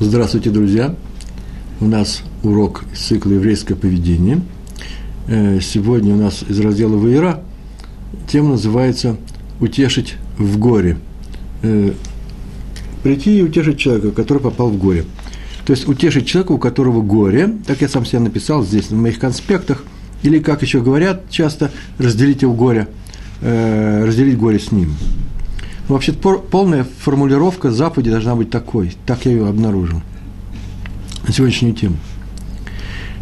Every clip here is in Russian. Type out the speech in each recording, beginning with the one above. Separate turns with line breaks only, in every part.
Здравствуйте, друзья! У нас урок из цикла «Еврейское поведение». Э, сегодня у нас из раздела «Ваера» тема называется «Утешить в горе». Э, прийти и утешить человека, который попал в горе. То есть утешить человека, у которого горе, так я сам себе написал здесь в моих конспектах, или, как еще говорят часто, разделить его горе, э, разделить горе с ним – вообще полная формулировка заповеди должна быть такой. Так я ее обнаружил. На сегодняшнюю тему.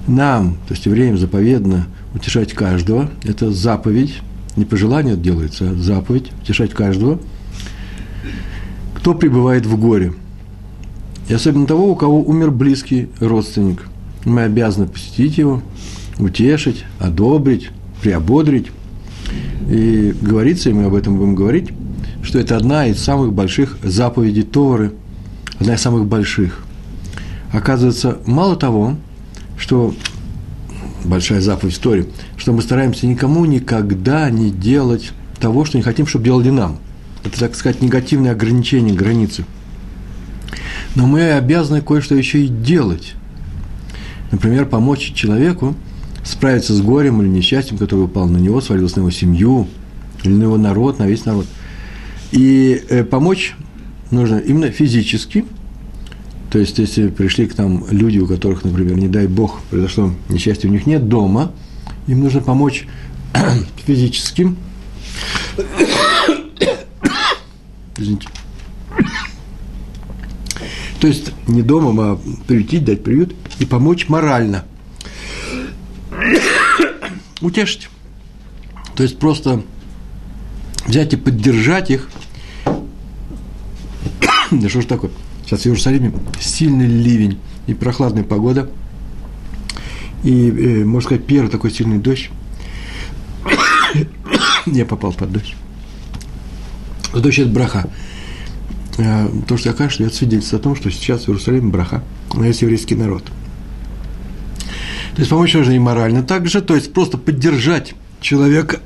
Нам, то есть евреям, заповедно утешать каждого. Это заповедь. Не по желанию делается, а заповедь. Утешать каждого. Кто пребывает в горе. И особенно того, у кого умер близкий родственник. Мы обязаны посетить его, утешить, одобрить, приободрить. И говорится, и мы об этом будем говорить, что это одна из самых больших заповедей Торы, одна из самых больших. Оказывается, мало того, что большая заповедь в Торе, что мы стараемся никому никогда не делать того, что не хотим, чтобы делали нам. Это, так сказать, негативные ограничения, границы. Но мы обязаны кое-что еще и делать. Например, помочь человеку справиться с горем или несчастьем, которое упало на него, свалилось на его семью, или на его народ, на весь народ – и э, помочь нужно именно физически. То есть, если пришли к нам люди, у которых, например, не дай бог, произошло несчастье, у них нет дома, им нужно помочь физически. Извините. То есть не дома, а приютить, дать приют и помочь морально. Утешить. То есть просто взять и поддержать их. да что ж такое? Сейчас в Иерусалиме сильный ливень и прохладная погода. И, э, можно сказать, первый такой сильный дождь. я попал под дождь. Дождь – это браха. А, то, что я кашляю, это свидетельство о том, что сейчас в Иерусалиме браха, а есть еврейский народ. То есть помочь нужно и морально также, то есть просто поддержать человека –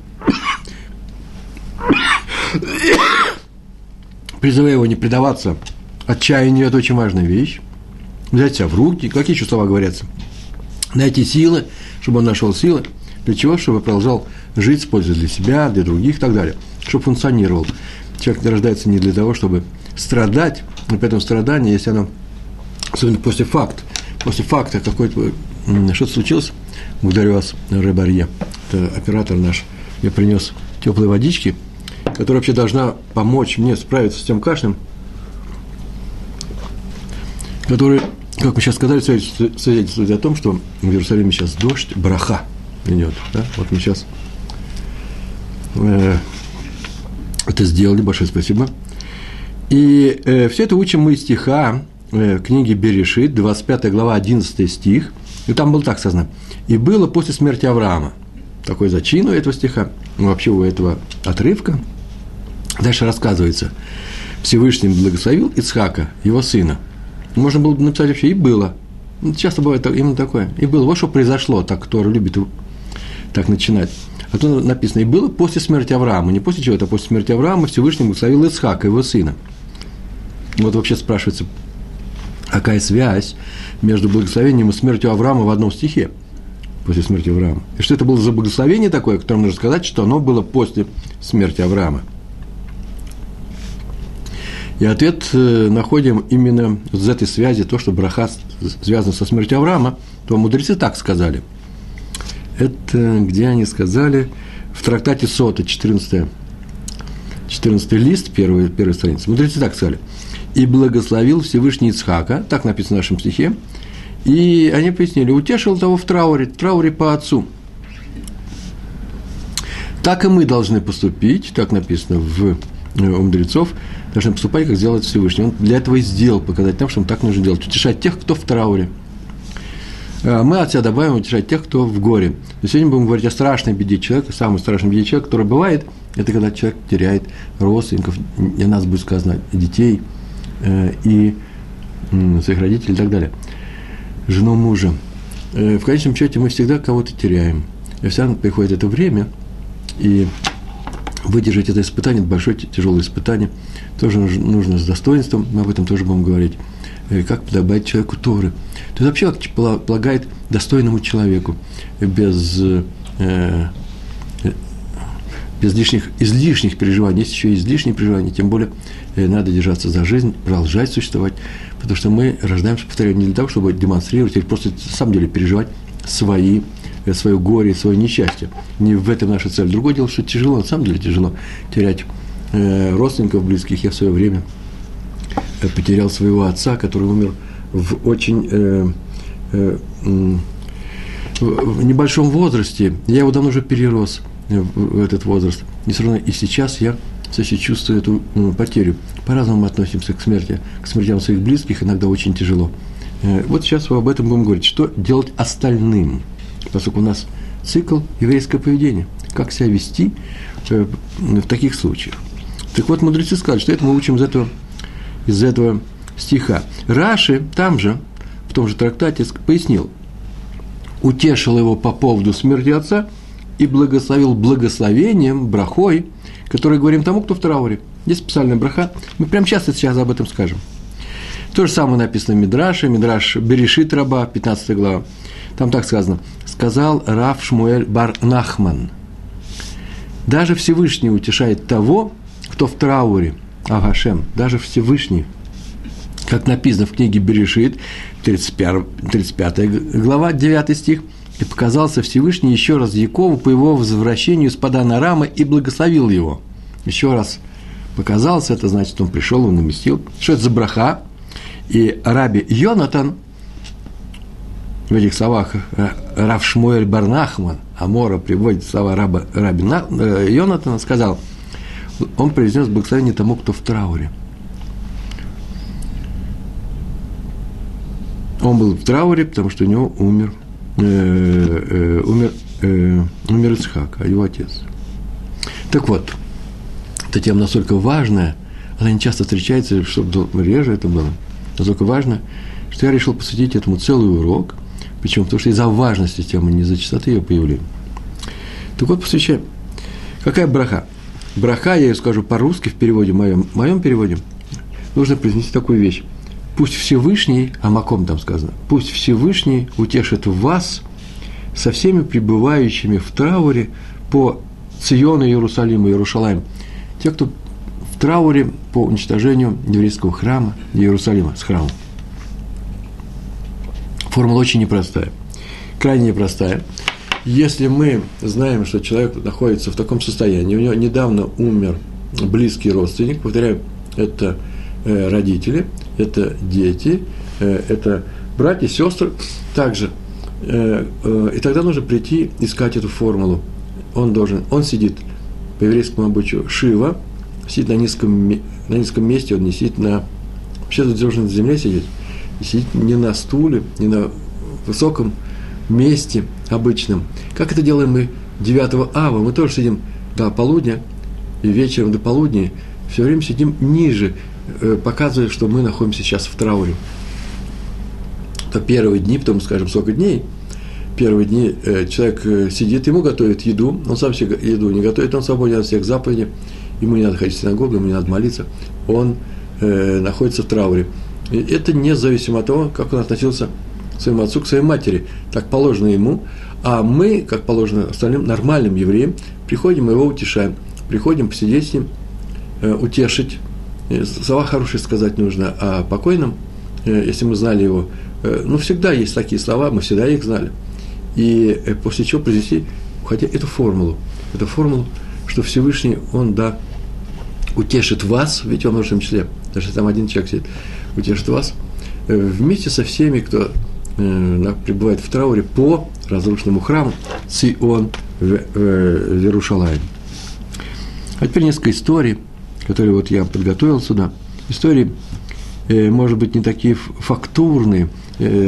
призывая его не предаваться отчаянию, это очень важная вещь. Взять себя в руки, какие еще слова говорятся? Найти силы, чтобы он нашел силы. Для чего? Чтобы продолжал жить с пользой для себя, для других и так далее. Чтобы функционировал. Человек рождается не для того, чтобы страдать, но при этом страдание, если оно, особенно после факта, после факта какой-то, что-то случилось, благодарю вас, Рыбарье, это оператор наш, я принес теплой водички – которая вообще должна помочь мне справиться с тем кашлем, который, как мы сейчас сказали, свидетельствует о том, что в Иерусалиме сейчас дождь, браха идет. Да? Вот мы сейчас э, это сделали, большое спасибо. И э, все это учим мы из стиха э, книги Берешит, 25 глава, 11 стих. И там было так сказано. «И было после смерти Авраама». Такой зачин у этого стиха, ну, вообще у этого отрывка – Дальше рассказывается. Всевышний благословил Ицхака, его сына. Можно было бы написать вообще «и было». Часто бывает именно такое. «И было». Вот что произошло, так кто любит так начинать. А то написано «и было после смерти Авраама». Не после чего-то, а после смерти Авраама Всевышний благословил Ицхака, его сына. Вот вообще спрашивается, какая связь между благословением и смертью Авраама в одном стихе после смерти Авраама. И что это было за благословение такое, которое нужно сказать, что оно было после смерти Авраама. И ответ э, находим именно с этой связи, то, что браха связан со смертью Авраама, то мудрецы так сказали. Это где они сказали? В трактате Сота, 14, 14 лист, первая, первая страница. Мудрецы так сказали. «И благословил Всевышний Ицхака», так написано в нашем стихе, и они пояснили, утешил того в трауре, в трауре по отцу. Так и мы должны поступить, так написано в у мудрецов, должны поступать, как сделает Всевышний. Он для этого и сделал, показать нам, что он так нужно делать. Утешать тех, кто в трауре. А мы от себя добавим утешать тех, кто в горе. Но сегодня будем говорить о страшной беде человека, самой страшной беде человека, которая бывает, это когда человек теряет родственников, и нас будет сказано, детей, э, и своих родителей и так далее. Жену мужа. Э, в конечном счете мы всегда кого-то теряем. И всегда приходит это время, и выдержать это испытание, большое тяжелое испытание, тоже нужно с достоинством, мы об этом тоже будем говорить, э, как подобает человеку Торы. То есть вообще как полагает достойному человеку, без, э, без лишних, излишних переживаний. Есть еще излишние переживания, тем более э, надо держаться за жизнь, продолжать существовать, потому что мы рождаемся, повторяю, не для того, чтобы демонстрировать или просто на самом деле переживать свои Э, свое горе, свое несчастье. Не в этом наша цель. Другое дело, что тяжело, на самом деле тяжело терять э, родственников близких. Я в свое время э, потерял своего отца, который умер в очень э, э, в небольшом возрасте. Я его давно уже перерос, э, в этот возраст. И все равно и сейчас я еще чувствую эту ну, потерю. По-разному мы относимся к смерти, к смертям своих близких, иногда очень тяжело. Вот сейчас об этом будем говорить. Что делать остальным? поскольку у нас цикл еврейское поведение. Как себя вести э, в таких случаях. Так вот, мудрецы сказали, что это мы учим из этого, из этого стиха. Раши там же, в том же трактате, пояснил, утешил его по поводу смерти отца и благословил благословением, брахой, который говорим тому, кто в трауре. Здесь специальная браха. Мы прямо сейчас сейчас об этом скажем. То же самое написано в Мидраше, Мидраш Берешит Раба, 15 глава. Там так сказано. Сказал Раф Шмуэль Бар Нахман. Даже Всевышний утешает того, кто в трауре. Агашем, даже Всевышний. Как написано в книге Берешит, 35, 35 глава, 9 стих. «И показался Всевышний еще раз Якову по его возвращению с Падана Рама и благословил его». Еще раз показался, это значит, он пришел, он наместил. Что это за браха? И раби Йонатан – в этих словах э, Рав Барнахман, Амора приводит слова раба, раби э, Йонатана, сказал, он произнес благословение тому, кто в трауре. Он был в трауре, потому что у него умер, э, э, умер, э, умер Исхак, а его отец. Так вот, эта тема настолько важная, она не часто встречается, чтобы реже это было, настолько важно, что я решил посвятить этому целый урок, Почему? Потому что из-за важности темы, не из-за частоты ее появления. Так вот, посвящаем. Какая браха? Браха, я ее скажу по-русски в переводе, моем, в моем переводе, нужно произнести такую вещь. Пусть Всевышний, а маком там сказано, пусть Всевышний утешит вас со всеми пребывающими в трауре по Циону, Иерусалиму, Иерушалаем. Те, кто в трауре по уничтожению еврейского храма Иерусалима, с храмом. Формула очень непростая, крайне непростая. Если мы знаем, что человек находится в таком состоянии, у него недавно умер близкий родственник, повторяю, это родители, это дети, э, это братья, сестры, также. Э, и тогда нужно прийти, искать эту формулу. Он должен, он сидит по еврейскому обычаю Шива, сидит на низком, на низком месте, он не сидит на... Вообще он должен на земле сидеть, сидеть не на стуле, не на высоком месте обычном. Как это делаем мы 9 ава? Мы тоже сидим до полудня, и вечером до полудня все время сидим ниже, э, показывая, что мы находимся сейчас в трауре. То первые дни, потом, скажем, сколько дней, первые дни э, человек э, сидит, ему готовят еду, он сам себе еду не готовит, он свободен от всех заповедей, ему не надо ходить в синагогу, ему не надо молиться, он находится в трауре. И это независимо от того, как он относился к своему отцу, к своей матери. Так положено ему. А мы, как положено остальным нормальным евреям, приходим его утешаем. Приходим посидеть с ним, утешить. Э, слова хорошие сказать нужно о покойном, э, если мы знали его. Ну, всегда есть такие слова, мы всегда их знали. И после чего произнести, хотя эту формулу, эту формулу, что Всевышний, Он, да, утешит вас, видите, во множественном числе, даже там один человек сидит, утешит вас, э, вместе со всеми, кто э, пребывает в трауре по разрушенному храму Цион в, в Иерушалайме. А теперь несколько историй, которые вот я подготовил сюда. Истории, э, может быть, не такие фактурные.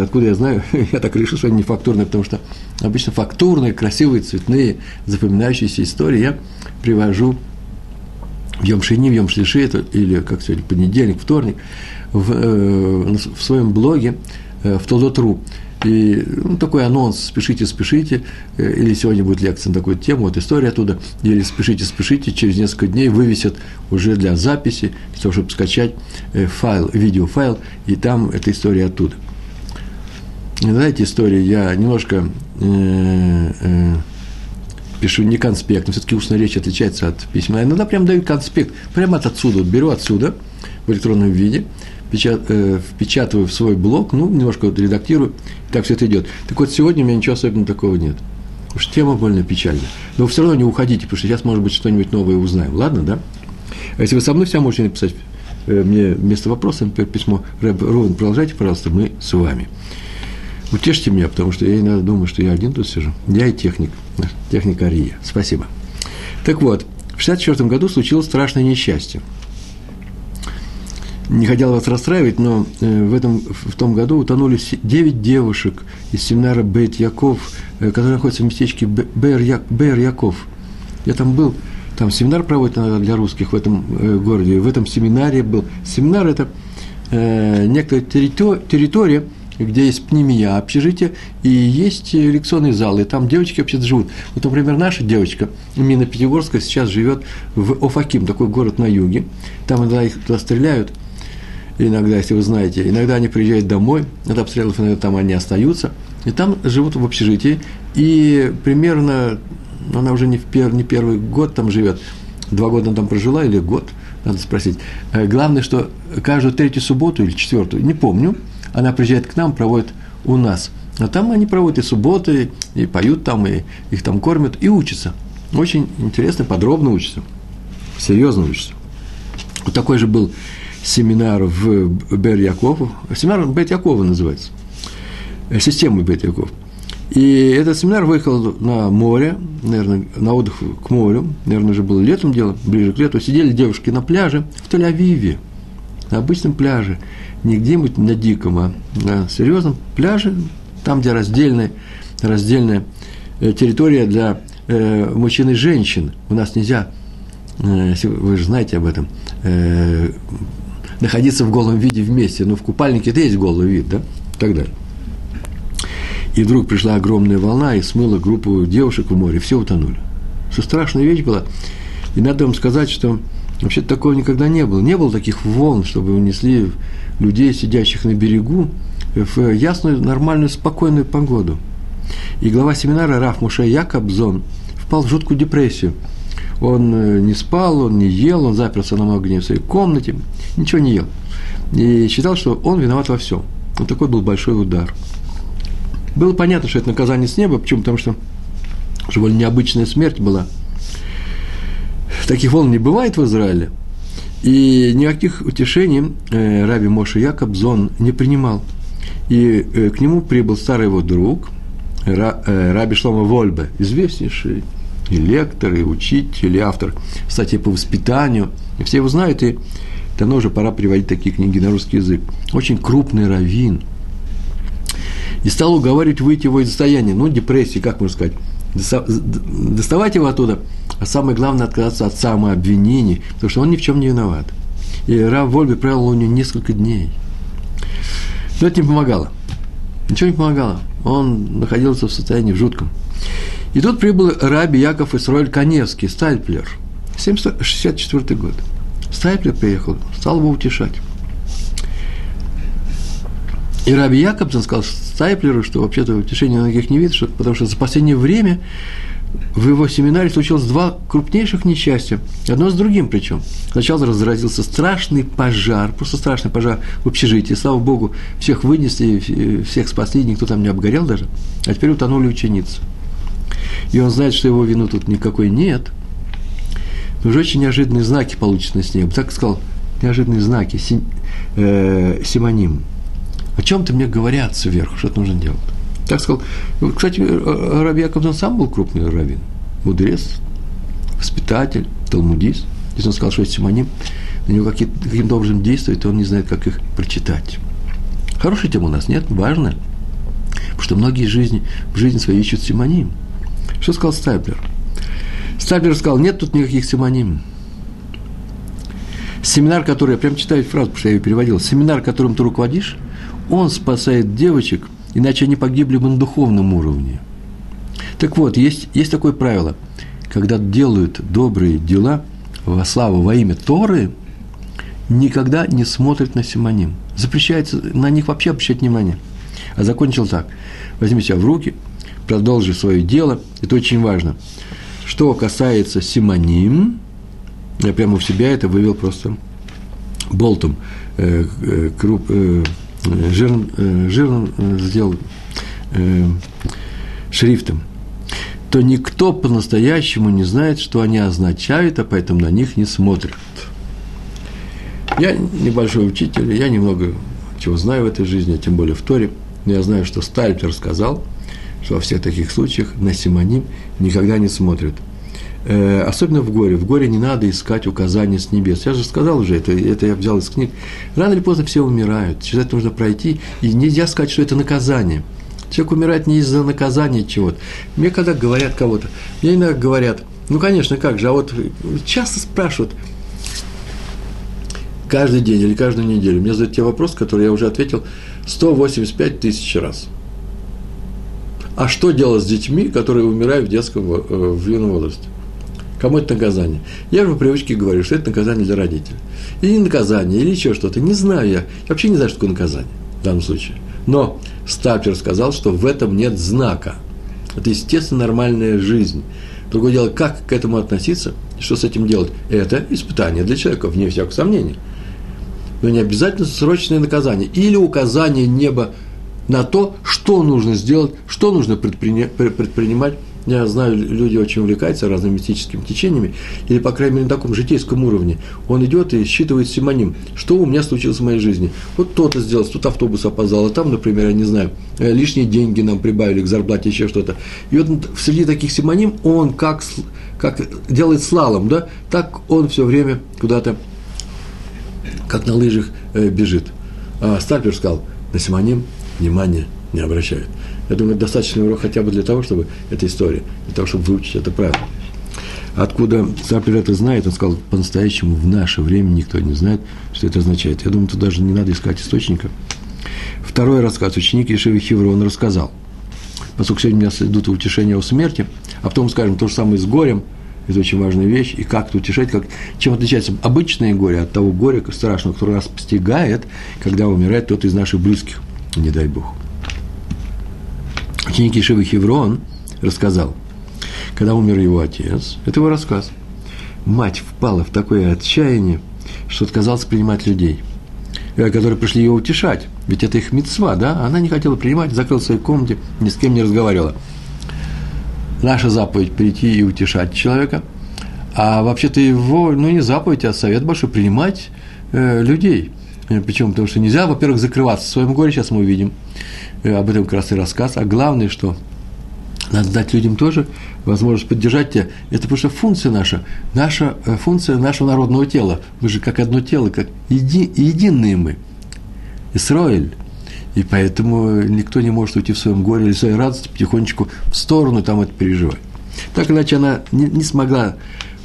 Откуда я знаю? я так решил, что они не фактурные, потому что обычно фактурные, красивые, цветные, запоминающиеся истории я привожу в Йом-Шини, в Йом-Шлиши, или как сегодня, понедельник, вторник, в, э, в своем блоге в Толдотру. И ну, такой анонс, спешите, спешите, или сегодня будет лекция на такую тему, вот история оттуда, или спешите, спешите, через несколько дней вывесят уже для записи, чтобы скачать файл, видеофайл, и там эта история оттуда. Знаете, история, я немножко э, э, пишу не конспект, но все-таки устная речь отличается от письма. Иногда прям даю конспект, прямо от отсюда, вот беру отсюда в электронном виде, э, впечатываю в свой блог, ну, немножко вот редактирую, так все это идет. Так вот, сегодня у меня ничего особенного такого нет. Уж тема больно печальная. Но все равно не уходите, потому что сейчас, может быть, что-нибудь новое узнаем. Ладно, да? А если вы со мной, все можете написать э, мне вместо вопроса, например, письмо Рэб Ровен, продолжайте, пожалуйста, мы с вами. Утешьте меня, потому что я иногда думаю, что я один тут сижу. Я и техник, техник Ария. Спасибо. Так вот, в 1964 году случилось страшное несчастье. Не хотел вас расстраивать, но э, в, этом, в том году утонули 9 девушек из семинара Бет Яков, э, который находится в местечке Бер Яков. Я там был, там семинар проводят для русских в этом э, городе. В этом семинаре был. Семинар – это некоторая территория, где есть пнемия общежитие, и есть лекционные залы, и там девочки вообще-то живут. Вот, например, наша девочка, Мина Пятигорская, сейчас живет в Офаким, такой город на юге. Там иногда их туда стреляют, иногда, если вы знаете, иногда они приезжают домой, от обстрелов иногда там они остаются, и там живут в общежитии, и примерно, она уже не, в пер, не первый год там живет, два года она там прожила или год, надо спросить. Э, главное, что каждую третью субботу или четвертую, не помню, она приезжает к нам, проводит у нас. А там они проводят и субботы, и поют там, и их там кормят, и учатся. Очень интересно, подробно учатся. Серьезно учатся. Вот такой же был семинар в Бер Якову. Семинар Бет Якова называется. Э, система Бет Яков. И этот семинар выехал на море, наверное, на отдых к морю, наверное, уже было летом дело, ближе к лету. Сидели девушки на пляже в Тель-Авиве, на обычном пляже не где-нибудь на диком, а на серьезном пляже, там, где раздельная, раздельная э, территория для э, мужчин и женщин. У нас нельзя, вы же знаете об этом, находиться в голом виде вместе. Но в купальнике это есть голый вид, да? И так далее. И вдруг пришла огромная волна и смыла группу девушек в море, все утонули. Что страшная вещь была. И надо вам сказать, что вообще такого никогда не было. Не было таких волн, чтобы унесли людей, сидящих на берегу, в ясную, нормальную, спокойную погоду. И глава семинара Раф Муше Якобзон впал в жуткую депрессию. Он э, не спал, он не ел, он заперся на дней в своей комнате, ничего не ел. И считал, что он виноват во всем. Вот такой был большой удар. Было понятно, что это наказание с неба. Почему? Потому что довольно необычная смерть была. Таких волн не бывает в Израиле – и никаких утешений э, Раби Моше Якобзон не принимал. И э, к нему прибыл старый его друг, Раби Шлома Вольбе, известнейший и лектор, и учитель, и автор статей по воспитанию. И все его знают, и давно уже пора переводить такие книги на русский язык. Очень крупный раввин. И стал уговаривать выйти его из состояния, ну, депрессии, как можно сказать, доставать его оттуда, а самое главное – отказаться от самообвинений, потому что он ни в чем не виноват. И Рав Вольбе провел у него несколько дней. Но это не помогало. Ничего не помогало. Он находился в состоянии жутком. И тут прибыл Раби Яков Исроэль Коневский, Стальплер, 64 год. Стальплер приехал, стал его утешать. И Раби Якобсон сказал Стайплеру, что вообще-то утешения многих не видит, что, потому что за последнее время в его семинаре случилось два крупнейших несчастья, одно с другим причем. Сначала разразился страшный пожар, просто страшный пожар в общежитии. Слава Богу, всех вынесли, всех спасли, никто там не обгорел даже. А теперь утонули ученицы. И он знает, что его вину тут никакой нет. Но уже очень неожиданные знаки получены с ним. Так сказал, неожиданные знаки, сим, э, симоним о чем-то мне говорят сверху, что-то нужно делать. Так сказал. Кстати, Раби Яковлев сам был крупный раввин, мудрец, воспитатель, талмудист. Если он сказал, что есть симоним, на него каким-то образом действует, он не знает, как их прочитать. Хорошая тема у нас, нет? Важная. Потому что многие жизни, в жизни своей ищут симоним. Что сказал Стайплер? Стайплер сказал, нет тут никаких симоним. Семинар, который, я прям читаю фразу, потому что я ее переводил, семинар, которым ты руководишь, Он спасает девочек, иначе они погибли бы на духовном уровне. Так вот, есть, есть такое правило. Когда делают добрые дела во славу, во имя Торы, никогда не смотрят на симоним. Запрещается на них вообще обращать внимание. А закончил так. Возьми себя в руки, продолжи свое дело. Это очень важно. Что касается симоним, я прямо в себя это вывел просто болтом, э, э, круп, э, жирным, э, жирным сделал э, шрифтом, то никто по-настоящему не знает, что они означают, а поэтому на них не смотрят. Я небольшой учитель, я немного чего знаю в этой жизни, тем более в Торе. Но я знаю, что Стальпер сказал, что во всех таких случаях на симоним никогда не смотрят. Э, особенно в горе. В горе не надо искать указания с небес. Я же сказал уже, это, это я взял из книг. Рано или поздно все умирают. Через это нужно пройти. И нельзя сказать, что это наказание. Человек умирает не из-за наказания чего-то. Мне когда говорят кого-то, мне иногда говорят, ну, конечно, как же, а вот часто спрашивают, каждый день или каждую неделю. Мне задают те вопросы, которые я уже ответил 185 тысяч раз. А что делать с детьми, которые умирают в детском, э, в юном возрасте? Кому это наказание? Я же по привычке говорю, что это наказание для родителей. Или наказание, или еще что-то. Не знаю я. Я вообще не знаю, что такое наказание в данном случае. Но Стапер сказал, что в этом нет знака. Это естественно нормальная жизнь. Другое дело, как к этому относиться, что с этим делать. Это испытание для человека, вне всякого сомнения но не обязательно срочное наказание. Или указание неба на то, что нужно сделать, что нужно предпринимать. Я знаю, люди очень увлекаются разными мистическими течениями, или, по крайней мере, на таком житейском уровне. Он идет и считывает симоним, что у меня случилось в моей жизни. Вот то-то сделал, тут автобус опоздал, а там, например, я не знаю, э, лишние деньги нам прибавили к зарплате, еще что-то. И вот среди таких симоним он как, как делает слалом, да, так он все время куда-то как на лыжах э, бежит. А Стальпер сказал, на Симоним внимания не обращают. Я думаю, достаточный урок хотя бы для того, чтобы эта история, для того, чтобы выучить это правило. Откуда Стальпер это знает, он сказал, по-настоящему в наше время никто не знает, что это означает. Я думаю, тут даже не надо искать источника. Второй рассказ. Ученик Ешивы Хеврон рассказал. Поскольку сегодня у меня идут утешения о смерти, а потом скажем то же самое с горем – это очень важная вещь. И как-то утешать, как, чем отличается обычное горе от того горя страшного, которое нас постигает, когда умирает тот из наших близких, не дай Бог. Ученик Ишивы Хеврон рассказал, когда умер его отец, это его рассказ, мать впала в такое отчаяние, что отказалась принимать людей, э, которые пришли ее утешать. Ведь это их мецва, да? Она не хотела принимать, закрылась в своей комнате, ни с кем не разговаривала наша заповедь прийти и утешать человека, а вообще-то его, ну не заповедь, а совет большой принимать э, людей. Э, Причем потому что нельзя, во-первых, закрываться в своем горе, сейчас мы увидим, э, об этом как раз и рассказ, а главное, что надо дать людям тоже возможность поддержать тебя. Это потому что функция наша, наша э, функция нашего народного тела. Мы же как одно тело, как еди, единые мы. Исраиль. И поэтому никто не может уйти в своем горе или в своей радости потихонечку в сторону там это переживать. Так иначе она не, не смогла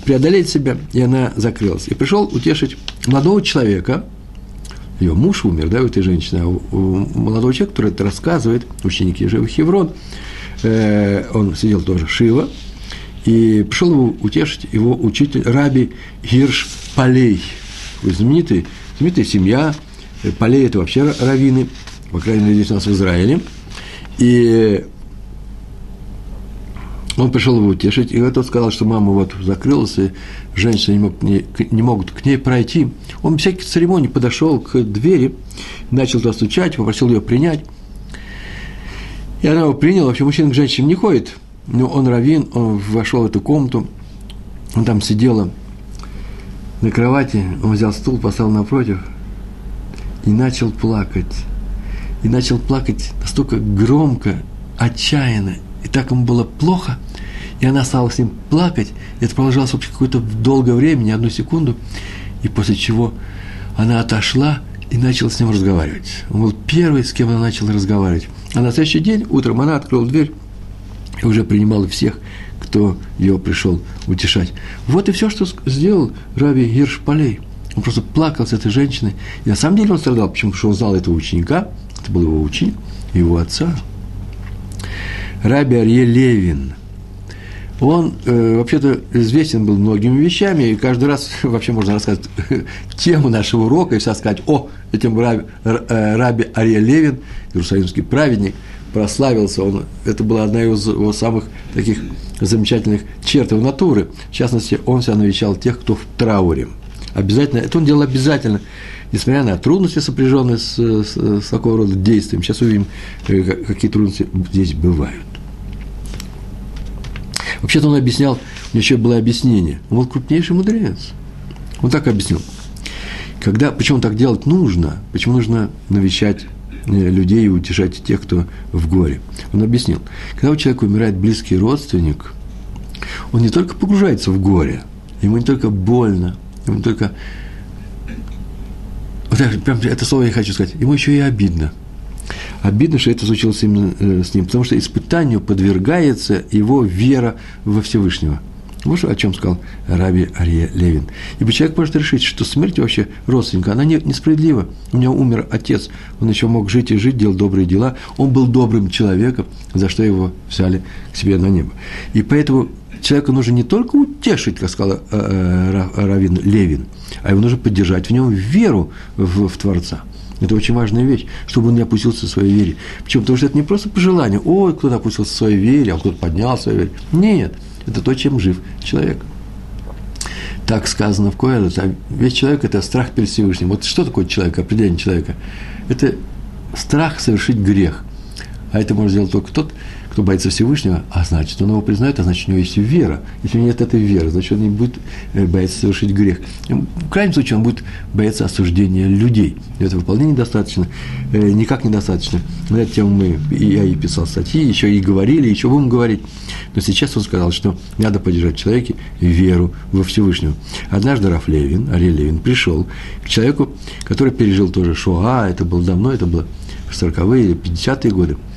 преодолеть себя, и она закрылась. И пришел утешить молодого человека, ее муж умер, да, у этой женщины, а у, молодого человека, который это рассказывает, ученик Ежева Хеврон, э, он сидел тоже Шива, и пришел его утешить его учитель Раби Гирш Полей, знаменитый, знаменитая семья, Полей – это вообще раввины, по крайней мере, здесь у нас в Израиле. И он пришел его утешить, и тот сказал, что мама вот закрылась, и женщины не, мог, не, не могут к ней пройти. Он всяких церемоний подошел к двери, начал туда стучать, попросил ее принять. И она его приняла. Вообще мужчина к женщинам не ходит. Но он равин, он вошел в эту комнату, он там сидела на кровати, он взял стул, поставил напротив и начал плакать и начал плакать настолько громко, отчаянно, и так ему было плохо, и она стала с ним плакать, и это продолжалось вообще какое-то долгое время, не одну секунду, и после чего она отошла и начала с ним разговаривать. Он был первый, с кем она начала разговаривать. А на следующий день, утром, она открыла дверь и уже принимала всех, кто ее пришел утешать. Вот и все, что сделал Раби Гирш Полей. Он просто плакал с этой женщиной. И на самом деле он страдал. Почему? Потому что он знал этого ученика, Это был его ученик, его отца. Раби Арье Левин. Он э, вообще-то известен был многими вещами, и каждый раз вообще можно рассказать тему нашего урока и все сказать, о, этим раби, э, раби Арье Левин, иерусалимский праведник, прославился, он, это была одна из его самых таких замечательных черт его натуры. В частности, он себя навещал тех, кто в трауре. Обязательно, это он делал обязательно, несмотря на трудности, сопряженные с, с, с такого рода действием. Сейчас увидим, э, какие трудности здесь бывают. Вообще-то он объяснял, у него еще было объяснение. Он был крупнейший мудрец. Он так объяснил. Когда, почему так делать нужно, почему нужно навещать э, людей и утешать тех, кто в горе. Он объяснил, когда у человека умирает близкий родственник, он не только погружается в горе, ему не только больно, ему не только... Вот прям это слово я хочу сказать, ему еще и обидно – Обидно, что это случилось именно э, с ним, потому что испытанию подвергается его вера во Всевышнего. Вот о чем сказал Раби Ария Левин. Ибо человек может решить, что смерть вообще родственника, она не, несправедлива. У него умер отец, он еще мог жить и жить, делал добрые дела. Он был добрым человеком, за что его взяли к себе на небо. И поэтому человеку нужно не только утешить, как сказал э, э, Равин Левин, а его нужно поддержать в нем веру в, в Творца – это очень важная вещь, чтобы он не опустился в своей вере. Почему? Потому что это не просто пожелание, ой, кто-то опустился в своей вере, а кто-то поднял в вере. Нет, это то, чем жив человек. Так сказано в Коэле, весь человек – это страх перед Всевышним. Вот что такое человек, определение человека? Это страх совершить грех. А это может сделать только тот, кто боится Всевышнего, а значит, он его признает, а значит, у него есть вера. Если нет этой веры, значит, он не будет э, бояться совершить грех. В крайнем случае, он будет бояться осуждения людей. И этого вполне недостаточно, э, никак недостаточно. На эту тему мы, я и писал статьи, еще и говорили, еще будем говорить. Но сейчас он сказал, что надо поддержать в человеке веру во Всевышнего. Однажды Раф Левин, Ари Левин, пришел к человеку, который пережил тоже Шоа, это было давно, это было в 40-е или 50-е годы –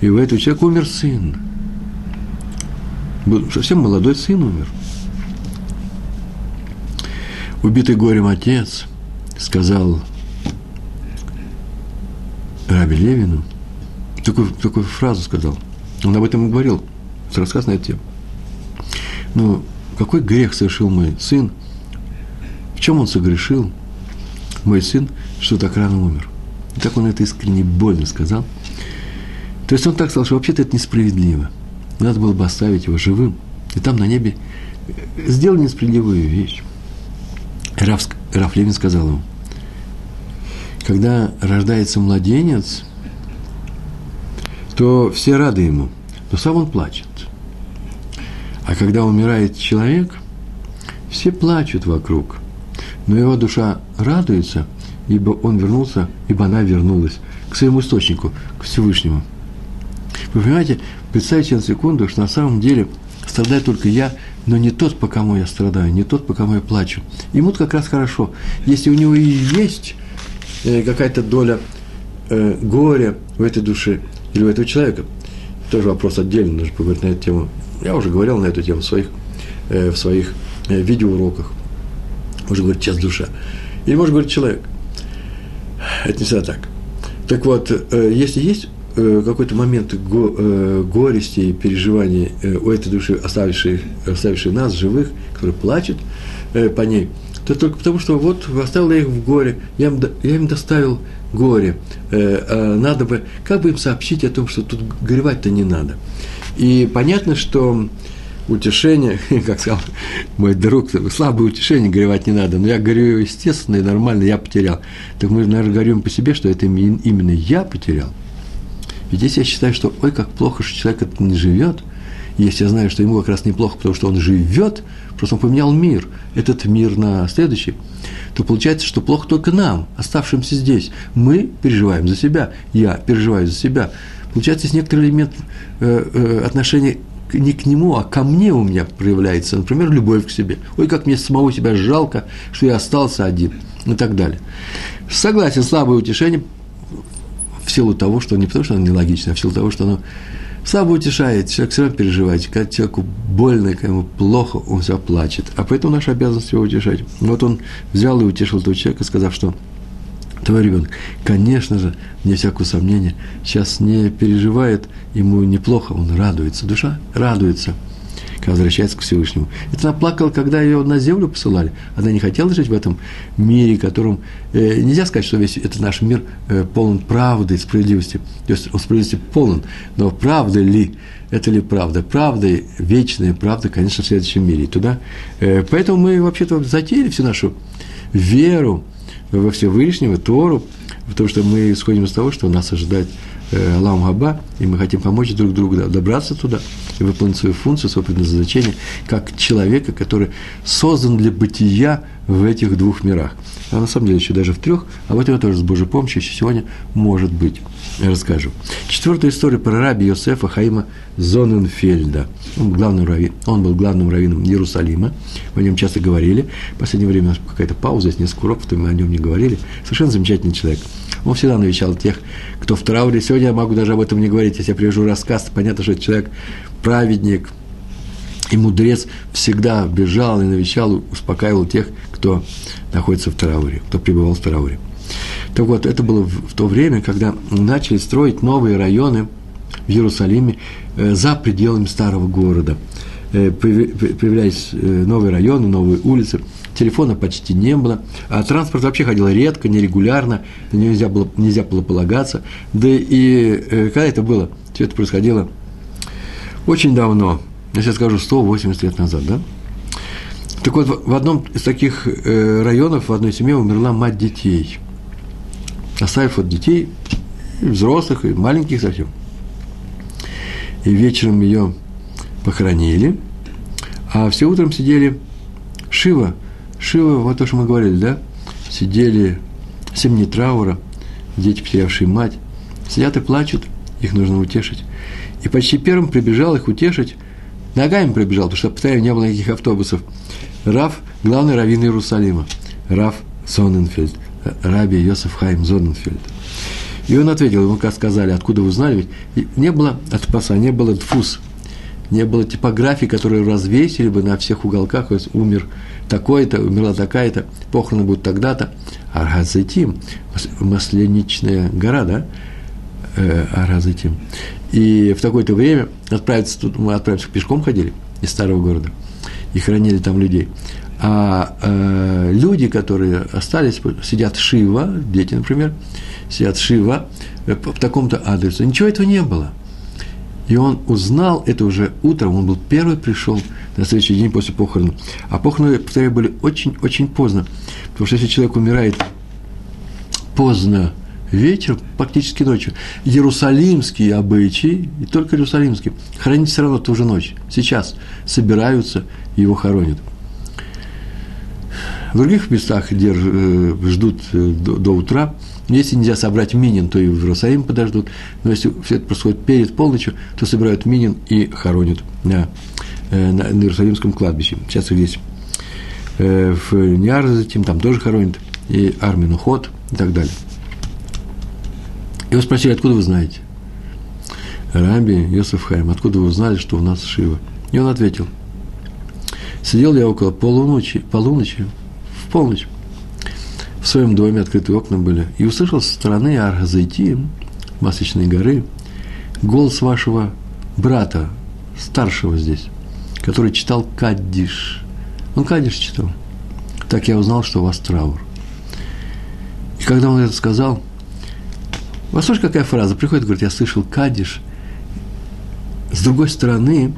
и у этого человека умер сын. Был совсем молодой сын умер. Убитый горем отец сказал Раби Левину, такую, такую фразу сказал. Он об этом и говорил, с рассказ на эту тему. Ну, какой грех совершил мой сын? В чем он согрешил? Мой сын, что так рано умер. И так он это искренне больно сказал – то есть он так сказал, что вообще-то это несправедливо. Надо было бы оставить его живым. И там на небе сделал несправедливую вещь. Раф, Раф Левин сказал ему, когда рождается младенец, то все рады ему, но сам он плачет. А когда умирает человек, все плачут вокруг, но его душа радуется, ибо он вернулся, ибо она вернулась к своему источнику, к Всевышнему – вы понимаете, представьте на секунду, что на самом деле страдаю только я, но не тот, по кому я страдаю, не тот, по кому я плачу. Ему как раз хорошо. Если у него и есть э, какая-то доля э, горя в этой душе или у этого человека, тоже вопрос отдельно, нужно поговорить на эту тему. Я уже говорил на эту тему в своих, э, в своих видеоуроках. Можно говорить час душа. Или можно говорить человек. Это не всегда так. Так вот, если есть какой-то момент э, горести и переживаний э, у этой души, оставившей, оставившей нас, живых, которые плачут э, по ней, то только потому, что вот оставил я их в горе, я им, я им доставил горе. Э, э, надо бы, как бы им сообщить о том, что тут горевать-то не надо. И понятно, что утешение, как сказал мой друг, слабое утешение горевать не надо, но я горю естественно и нормально, я потерял. Так мы, наверное, горюем по себе, что это именно я потерял – ведь если я считаю, что ой, как плохо, что человек это не живет, если я знаю, что ему как раз неплохо, потому что он живет, просто он поменял мир, этот мир на следующий, то получается, что плохо только нам, оставшимся здесь. Мы переживаем за себя, я переживаю за себя. Получается, есть некоторый элемент э, э, отношения не к нему, а ко мне у меня проявляется, например, любовь к себе. Ой, как мне самого себя жалко, что я остался один и так далее. Согласен, слабое утешение в силу того, что не потому, что оно нелогично, а в силу того, что оно слабо утешает, человек все равно переживает. Когда человеку больно, когда ему плохо, он все плачет. А поэтому наша обязанность его утешать. Вот он взял и утешил этого человека, сказав, что твой ребенок, конечно же, не всякого сомнения, сейчас не переживает, ему неплохо, он радуется, душа радуется, когда возвращается к Всевышнему. Это она плакала, когда ее на землю посылали. Она не хотела жить в этом мире, которым э, нельзя сказать, что весь этот наш мир э, полон правды и справедливости. То есть он справедливости полон, но правда ли, это ли правда? Правда, вечная правда, конечно, в следующем мире. Туда, э, поэтому мы вообще-то затеяли всю нашу веру, во Всевышнего, Тору, потому что мы исходим из того, что нас ожидает э, Аллах Габа, и мы хотим помочь друг другу добраться туда и выполнить свою функцию, свое предназначение, как человека, который создан для бытия в этих двух мирах. А на самом деле еще даже в трех, а вот это тоже с Божьей помощью еще сегодня может быть. Я расскажу. Четвертая история про раби Йосефа Хаима Зоненфельда. Он главным, рави, он был главным раввином Иерусалима. О нем часто говорили. В последнее время какая-то пауза, есть несколько уроков, то мы о нем не говорили. Совершенно замечательный человек. Он всегда навещал тех, кто в трауре. Сегодня я могу даже об этом не говорить. Если я привожу рассказ, понятно, что человек праведник, и мудрец всегда бежал и навещал, успокаивал тех, кто находится в трауре, кто пребывал в трауре. Так вот, это было в то время, когда начали строить новые районы в Иерусалиме э, за пределами старого города. Э, появлялись э, новые районы, новые улицы, телефона почти не было, а транспорт вообще ходил редко, нерегулярно, на него нельзя было, нельзя было полагаться. Да и когда это было? Все это происходило очень давно, я сейчас скажу, 180 лет назад, да? Так вот, в одном из таких районов, в одной семье умерла мать детей – оставив от детей, и взрослых, и маленьких совсем. И вечером ее похоронили, а все утром сидели Шива, Шива, вот то, что мы говорили, да, сидели семь дней траура, дети, потерявшие мать, сидят и плачут, их нужно утешить. И почти первым прибежал их утешить, ногами прибежал, потому что постоянно не было никаких автобусов. Раф, главный раввин Иерусалима, Раф Соненфельд раби Йосеф Хайм Зоненфельд. И он ответил, ему как сказали, откуда вы узнали, ведь не было отпаса, не было дфус, не было типографии, которые развесили бы на всех уголках, то есть умер такой-то, умерла такая-то, похороны будут тогда-то. Аргазетим, масленичная гора, да, э, Аргазетим. И в такое-то время отправиться тут, мы отправимся пешком ходили из старого города и хранили там людей. А э, люди, которые остались, сидят Шива, дети, например, сидят Шива э, по такому-то адресу. Ничего этого не было. И он узнал это уже утром, он был первый, пришел на следующий день после похорон. А похороны, повторяю, были очень-очень поздно. Потому что если человек умирает поздно вечером, практически ночью, иерусалимские обычаи, и только иерусалимские, хранить все равно ту же ночь. Сейчас собираются его хоронят. В других местах держ, э, ждут э, до, до утра. Если нельзя собрать минин, то и в Иерусалим подождут. Но если все это происходит перед полночью, то собирают минин и хоронят на, э, на, на Иерусалимском кладбище. Сейчас здесь в Ниарзатим, там тоже хоронят, и Армин Уход и так далее. Его спросили, откуда вы знаете? Раби Йосеф Хайм, откуда вы узнали, что у нас Шива? И он ответил, сидел я около полуночи, полуночи полночь. В своем доме открытые окна были. И услышал со стороны Аргазайти, Масочной горы, голос вашего брата, старшего здесь, который читал Каддиш. Он Каддиш читал. Так я узнал, что у вас траур. И когда он это сказал, вас слышишь, какая фраза? Приходит, говорит, я слышал Каддиш. С другой стороны,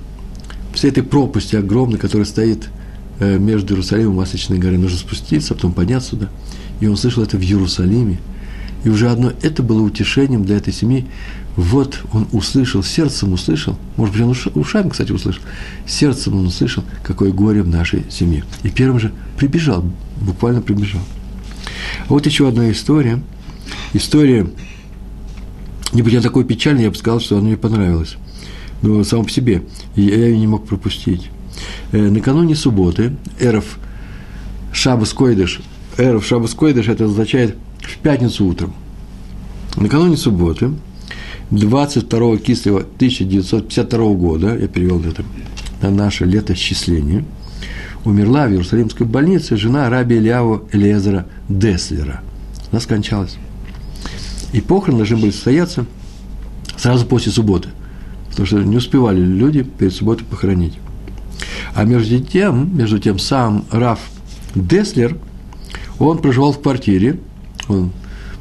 вся этой пропасти огромной, которая стоит Э, между Иерусалимом и Масочной горой. Нужно спуститься, потом подняться сюда. И он слышал это в Иерусалиме. И уже одно это было утешением для этой семьи. Вот он услышал, сердцем услышал, может быть, он ушами, кстати, услышал, сердцем он услышал, какое горе в нашей семье. И первым же прибежал, буквально прибежал. А вот еще одна история. История, не будь она такой печальной, я бы сказал, что она мне понравилась. Но сам по себе. Я ее не мог пропустить. Э, накануне субботы, Эров Шабас Койдыш, Эров Шабас Койдыш, это означает в пятницу утром. Накануне субботы, 22 кислого 1952 года, я перевел это на наше летосчисление, умерла в Иерусалимской больнице жена раби Ильяу Элезера Деслера. она скончалась. И похороны должны были состояться сразу после субботы, потому что не успевали люди перед субботой похоронить. А между тем, между тем сам Раф Деслер, он проживал в квартире, он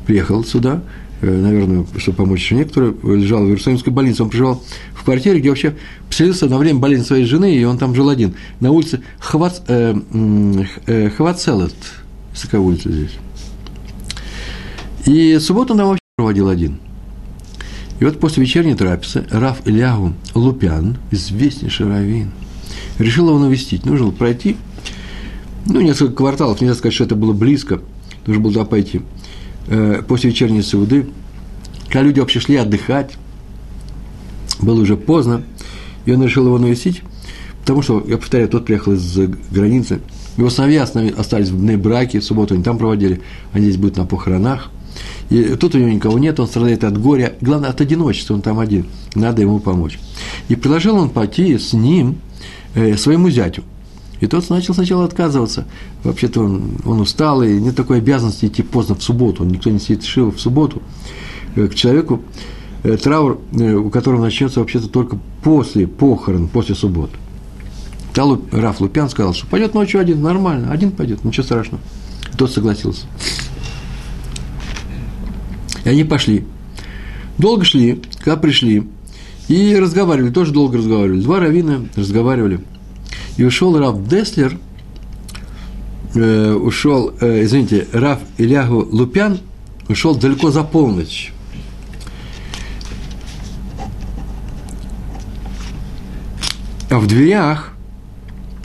приехал сюда, э, наверное, чтобы помочь жене, которая лежала в Иерусалимской больнице, он проживал в квартире, где вообще поселился на время болезни своей жены, и он там жил один, на улице Хват, э, э, Хвацелет, такая улица здесь. И субботу он там вообще проводил один. И вот после вечерней трапезы Раф Илягу Лупян, известнейший раввин, решил его навестить. Нужно было пройти, ну, несколько кварталов, нельзя сказать, что это было близко, нужно было туда пойти. Э, после вечерней сауды, когда люди вообще шли отдыхать, было уже поздно, и он решил его навестить, потому что, я повторяю, тот приехал из-за границы, его сыновья остались в браке, в субботу они там проводили, они здесь будут на похоронах. И тут у него никого нет, он страдает от горя, главное, от одиночества, он там один, надо ему помочь. И предложил он пойти с ним э, своему зятю. И тот начал сначала отказываться. Вообще-то он, он устал, и нет такой обязанности идти поздно в субботу. Никто не сидит шива в субботу э, к человеку, э, траур, э, у которого начнется вообще-то только после похорон, после субботы. Талу, Раф Лупян сказал, что пойдет ночью один, нормально, один пойдет, ничего страшного. Тот согласился. И они пошли. Долго шли, когда пришли, и разговаривали, тоже долго разговаривали. Два равина разговаривали. И ушел Раф Деслер, э, ушел, э, извините, Раф Илягу Лупян ушел далеко за полночь. А в дверях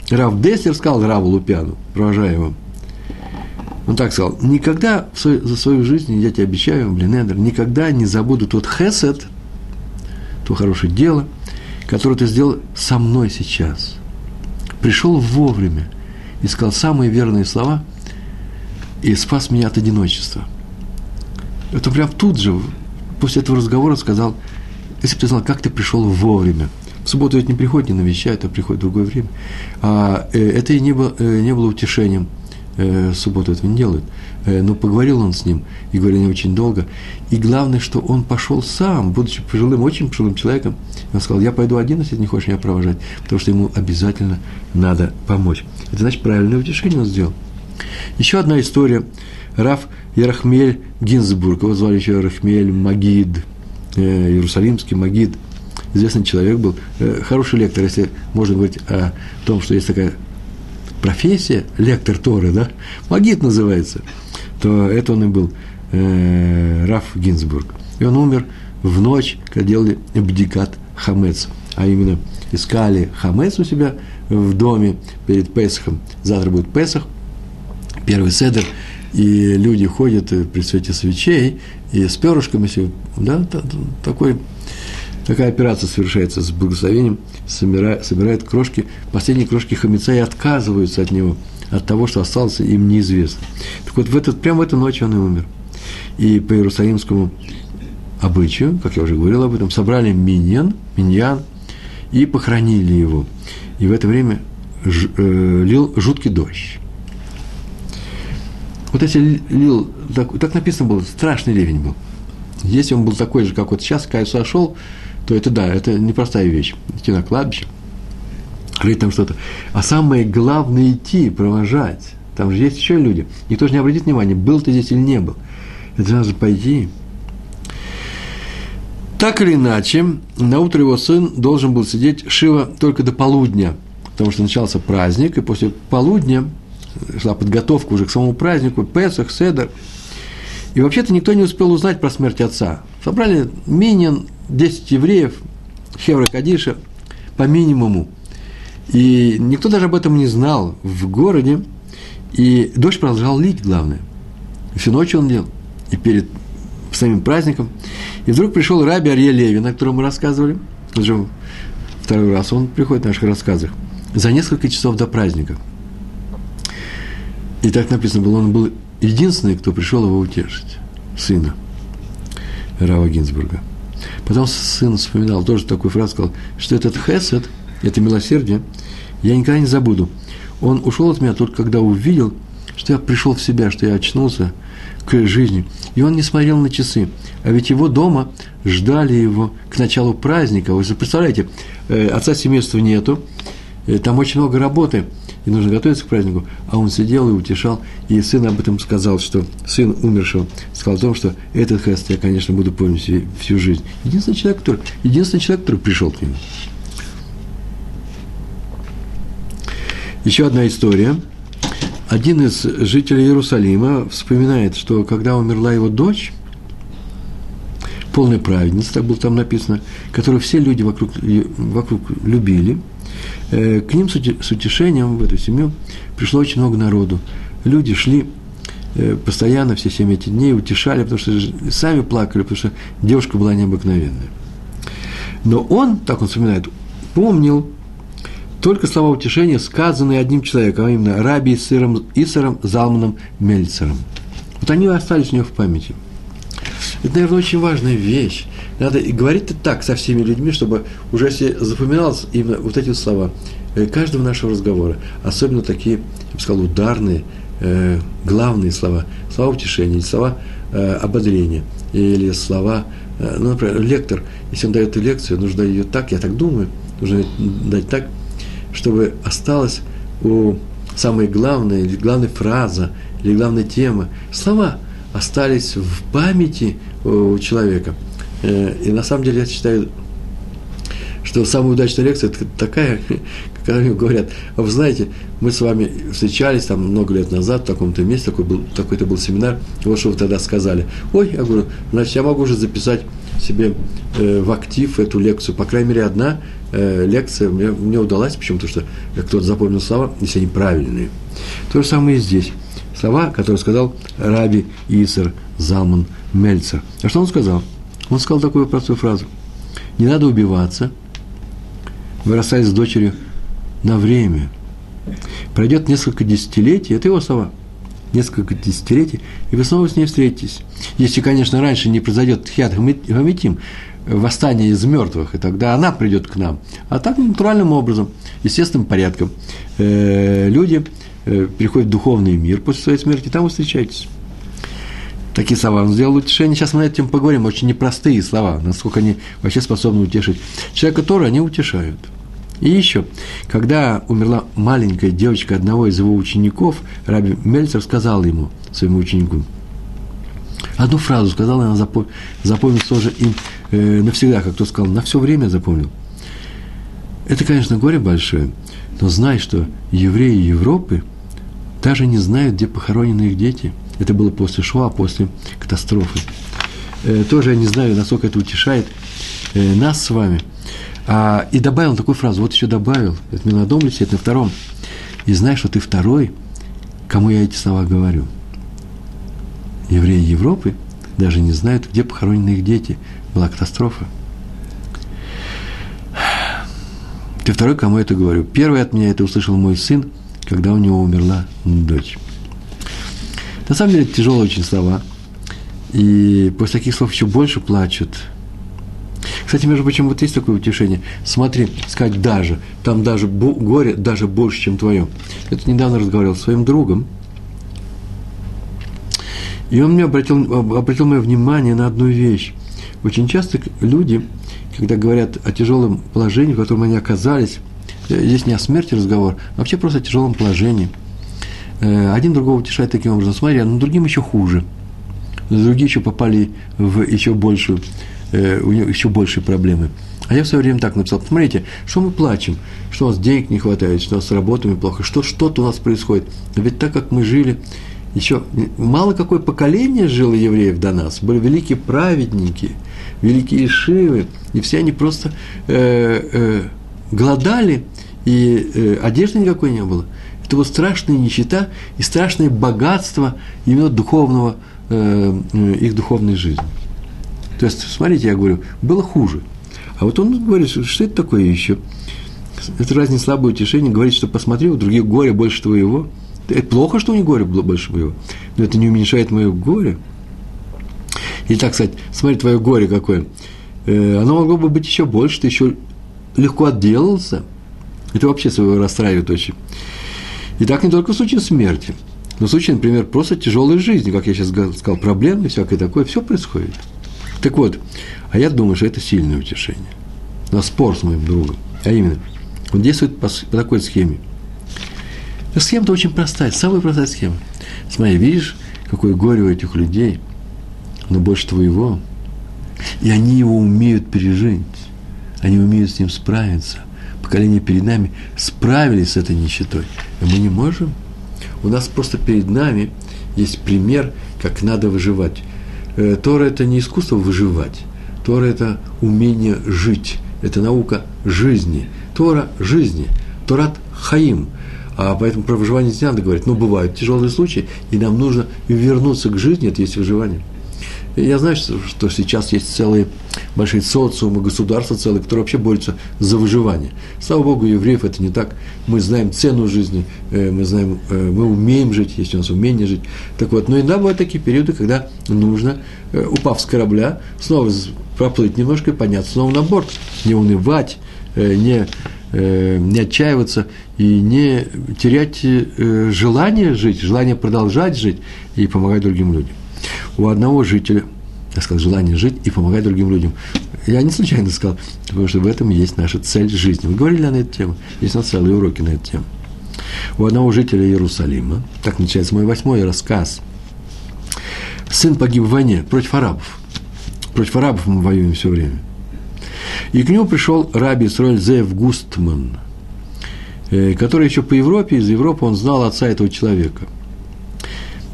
Рав Деслер сказал Раву Лупяну, провожая его, он так сказал, никогда за свою жизнь, я тебе обещаю, Блинедер, никогда не забуду тот хесед, то хорошее дело, которое ты сделал со мной сейчас. Пришел вовремя сказал самые верные слова и спас меня от одиночества. Это прям тут же, после этого разговора сказал, если бы ты знал, как ты пришел вовремя – в субботу ведь не приходит, не навещает, а приходит в другое время. А э, это и не было, э, не было утешением. Э, субботу этого не делают. Э, но поговорил он с ним, и говорили не очень долго. И главное, что он пошел сам, будучи пожилым, очень пожилым человеком. Он сказал, я пойду один, если ты не хочешь меня провожать, потому что ему обязательно надо помочь. Это значит, правильное утешение он сделал. Еще одна история. Раф Ярахмель Гинзбург, его звали еще Ярахмель Магид, э, Иерусалимский Магид – известный человек был, хороший лектор, если можно говорить о том, что есть такая профессия, лектор Торы, да, магит называется, то это он и был, э, Раф Гинзбург. И он умер в ночь, когда делали бдикат хамец, а именно искали хамец у себя в доме перед Песохом. Завтра будет Песах, первый седер, и люди ходят при свете свечей и с перышками, да, такой Такая операция совершается с благословением, собирает, собирает крошки, последние крошки хамеца и отказываются от него, от того, что осталось им неизвестно. Так вот, в этот, прямо в эту ночь он и умер. И по иерусалимскому обычаю, как я уже говорил об этом, собрали миньян, миньян и похоронили его. И в это время ж, э, лил жуткий дождь. Вот если лил, так, так написано было, страшный ливень был. Если он был такой же, как вот сейчас, когда сошел, то это да, это непростая вещь. Идти на кладбище, рыть там что-то. А самое главное идти, провожать. Там же есть еще люди. Никто же не обратит внимания, был ты здесь или не был. Это надо пойти. Так или иначе, на утро его сын должен был сидеть Шива только до полудня, потому что начался праздник, и после полудня шла подготовка уже к самому празднику, Песах, Седер. И вообще-то никто не успел узнать про смерть отца. Собрали минин, 10 евреев, Хевра Кадиша, по минимуму. И никто даже об этом не знал в городе. И дождь продолжал лить, главное. Всю ночь он лил. И перед самим праздником. И вдруг пришел Раби Арье Левин, о котором мы рассказывали. Уже второй раз он приходит в наших рассказах. За несколько часов до праздника. И так написано было, он был единственный, кто пришел его утешить. Сына Рава Гинзбурга. Потом сын вспоминал тоже такую фразу, сказал, что этот хесед, это милосердие, я никогда не забуду. Он ушел от меня только когда увидел, что я пришел в себя, что я очнулся, к жизни. И он не смотрел на часы. А ведь его дома ждали его к началу праздника. Вы представляете, э, отца семейства нету, э, там очень много работы, и нужно готовиться к празднику. А он сидел и утешал, и сын об этом сказал, что сын умершего сказал о том, что этот крест я, конечно, буду помнить всю, всю жизнь. Единственный человек, который, единственный человек, который пришел к нему. Еще одна история. Один из жителей Иерусалима вспоминает, что когда умерла его дочь, полная праведница, так было там написано, которую все люди вокруг, вокруг любили, к ним с утешением в эту семью пришло очень много народу. Люди шли э, постоянно все семь эти дней, утешали, потому что сами плакали, потому что девушка была необыкновенная. Но он, так он вспоминает, помнил только слова утешения, сказанные одним человеком, а именно Раби Исыром, Исаром Залманом Мельцером. Вот они остались у него в памяти – это, наверное, очень важная вещь. Надо и говорить это так со всеми людьми, чтобы уже если запоминалось именно вот эти слова э, каждого нашего разговора, особенно такие, я бы сказал, ударные, э, главные слова, слова утешения, слова э, ободрения, или слова, ну, например, лектор, если он дает лекцию, нужно ее так, я так думаю, нужно дать так, чтобы осталось у самой главной, или главной фраза, или главная тема, слова остались в памяти у человека. Э, и на самом деле я считаю, что самая удачная лекция – такая, когда мне говорят, а вы знаете, мы с вами встречались там много лет назад в таком-то месте, такой был, такой-то был семинар, вот что вы тогда сказали. Ой, я говорю, значит, я могу уже записать себе э, в актив эту лекцию, по крайней мере, одна э, лекция мне, мне удалась, почему-то, что кто-то запомнил слова, если они правильные. То же самое и здесь. Слова, которые сказал Раби Исер Залман – Мельцер. А что он сказал? Он сказал такую простую фразу. Не надо убиваться, вырастать с дочерью на время. Пройдет несколько десятилетий, это его слова, несколько десятилетий, и вы снова с ней встретитесь. Если, конечно, раньше не произойдет хиат гамитим, восстание из мертвых, и тогда она придет к нам. А так натуральным образом, естественным порядком. Э, люди э, переходят в духовный мир после своей смерти, там вы встречаетесь. Такие слова он сделал утешение. Сейчас мы над этим поговорим. Очень непростые слова, насколько они вообще способны утешить. Человека который они утешают. И еще, когда умерла маленькая девочка одного из его учеников, Раби Мельцер сказал ему, своему ученику, одну фразу сказал, и она запом... запомнил тоже им э, навсегда, как кто сказал, на все время запомнил. Это, конечно, горе большое, но знай, что евреи Европы даже не знают, где похоронены их дети – это было после Шуа, после катастрофы. Э, тоже я не знаю, насколько это утешает э, нас с вами. А, и добавил такую фразу, вот еще добавил, это не на одном лице, это на втором. И знаешь, что ты второй, кому я эти слова говорю. Евреи Европы даже не знают, где похоронены их дети. Была катастрофа. Ты второй, кому я это говорю. Первый от меня это услышал мой сын, когда у него умерла дочь. На самом деле, тяжелые очень слова. И после таких слов еще больше плачут. Кстати, между прочим, вот есть такое утешение. Смотри, сказать даже, там даже горе даже больше, чем твое. Это недавно разговаривал с своим другом. И он мне обратил, обратил мое внимание на одну вещь. Очень часто люди, когда говорят о тяжелом положении, в котором они оказались, э, здесь не о смерти разговор, а вообще просто о тяжелом положении – один другого утешает таким образом, смотри, а другим еще хуже. Другие еще попали в еще большую, э, у них еще большие проблемы. А я в свое время так написал, посмотрите, что мы плачем, что у нас денег не хватает, что у нас с работами плохо, что что-то у нас происходит. Но ведь так как мы жили, еще мало какое поколение жило евреев до нас, были великие праведники, великие шивы, и все они просто э, э, голодали, и э, одежды никакой не было – это вот страшная нищета и страшное богатство именно духовного, э, э, их духовной жизни. То есть, смотрите, я говорю, было хуже. А вот он говорит, что, это такое еще? Это разве слабое утешение? Говорит, что посмотри, у других горе больше твоего. Это плохо, что у них горе было больше моего. Но это не уменьшает мое горе. И так сказать, смотри, твое горе какое. Э, оно могло бы быть еще больше, ты еще легко отделался. Это вообще своего расстраивает очень. И так не только в случае смерти. Но в случае, например, просто тяжелой жизни, как я сейчас сказал, проблемы, всякое такое, все происходит. Так вот, а я думаю, что это сильное утешение. На спор с моим другом. А именно, он действует по, по такой схеме. Схема-то очень простая, самая простая схема. Смотри, видишь, какое горе у этих людей, но больше твоего. И они его умеют пережить. Они умеют с ним справиться. Поколение перед нами справились с этой нищетой. А мы не можем. У нас просто перед нами есть пример, как надо выживать. Э, Тора – это не искусство выживать. Тора – это умение жить. Это наука жизни. Тора – жизни. Торат – хаим. А поэтому про выживание не надо говорить. Но бывают тяжелые случаи, и нам нужно вернуться к жизни, это есть выживание. Я знаю, что, сейчас есть целые большие социумы, государства целые, которые вообще борются за выживание. Слава Богу, евреев это не так. Мы знаем цену жизни, э, мы знаем, э, мы умеем жить, есть у нас умение жить. Так вот, но иногда бывают такие периоды, когда нужно, э, упав с корабля, снова проплыть немножко и подняться снова на борт, не унывать, не, не отчаиваться и не терять желание жить, желание продолжать жить и помогать другим людям у одного жителя, я сказал, желание жить и помогать другим людям. Я не случайно сказал, потому что в этом есть наша цель жизни. Мы говорили на эту тему, есть на целые уроки на эту тему. У одного жителя Иерусалима, так начинается мой восьмой рассказ, сын погиб в войне против арабов. Против арабов мы воюем все время. И к нему пришел раби Исроэль Зеев Густман, э, который еще по Европе, из Европы он знал отца этого человека.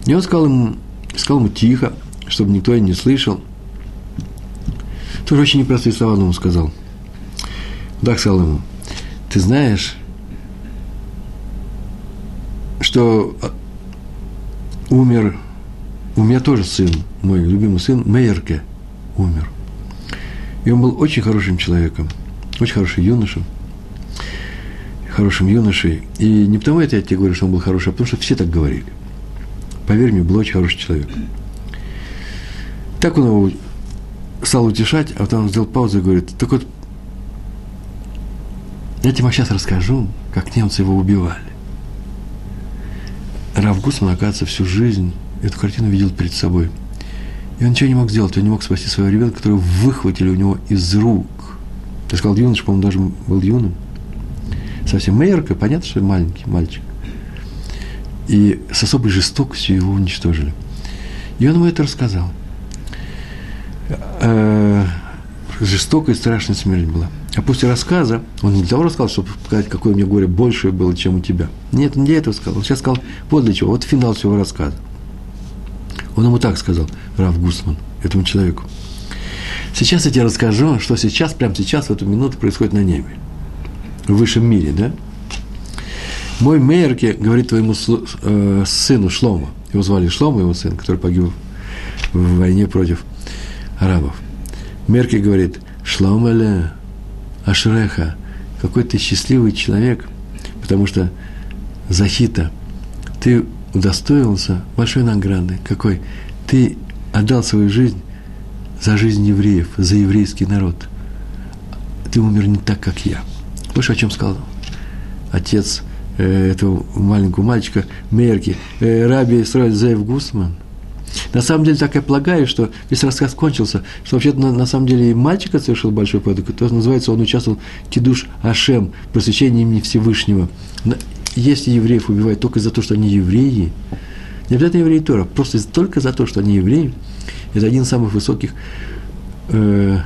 И он сказал ему, сказал ему тихо, чтобы никто и не слышал. Тоже очень непростые слова он ему сказал. Так сказал ему, ты знаешь, что а, умер, у меня тоже сын, мой любимый сын, Мейерке, умер. И он был очень хорошим человеком, очень хорошим юношем, хорошим юношей. И не потому это я тебе говорю, что он был хороший, а потому что все так говорили. Поверь мне, был очень хороший человек. Так он его стал утешать, а потом сделал паузу и говорит, так вот, я тебе сейчас расскажу, как немцы его убивали. Раф Гусман, оказывается, всю жизнь эту картину видел перед собой. И он ничего не мог сделать, он не мог спасти своего ребенка, которого выхватили у него из рук. Я сказал, юноша, по-моему, даже был юным. Совсем Мейерка, понятно, что маленький мальчик и с особой жестокостью его уничтожили. И он ему это рассказал. Э, жестокая и страшная смерть была. А после рассказа, он не для того рассказал, чтобы показать, какое у меня горе большее было, чем у тебя. Нет, он не для этого сказал. Он сейчас сказал, вот для чего, вот финал всего рассказа. Он ему так сказал, Раф Гусман, этому человеку. Сейчас я тебе расскажу, что сейчас, прямо сейчас, в эту минуту происходит на небе. В высшем мире, да? Мой Мейерке говорит твоему э, сыну Шлому, его звали Шлому, его сын, который погиб в войне против арабов. Мерке говорит, Шломеле, Ашреха, какой ты счастливый человек, потому что Захита, ты удостоился большой награды. Какой? Ты отдал свою жизнь за жизнь евреев, за еврейский народ. Ты умер не так, как я. Больше о чем сказал отец Э, этого маленького мальчика Мерки, э, Раби Исраиль Зеев Гусман. На самом деле, так я полагаю, что весь рассказ кончился, что вообще-то на, на самом деле и мальчика совершил большой подвиг. То называется, он участвовал в Кидуш Ашем, просвещении имени Всевышнего. Если евреев убивают только за то, что они евреи, не обязательно евреи Тора, просто только за то, что они евреи, это один из самых высоких э,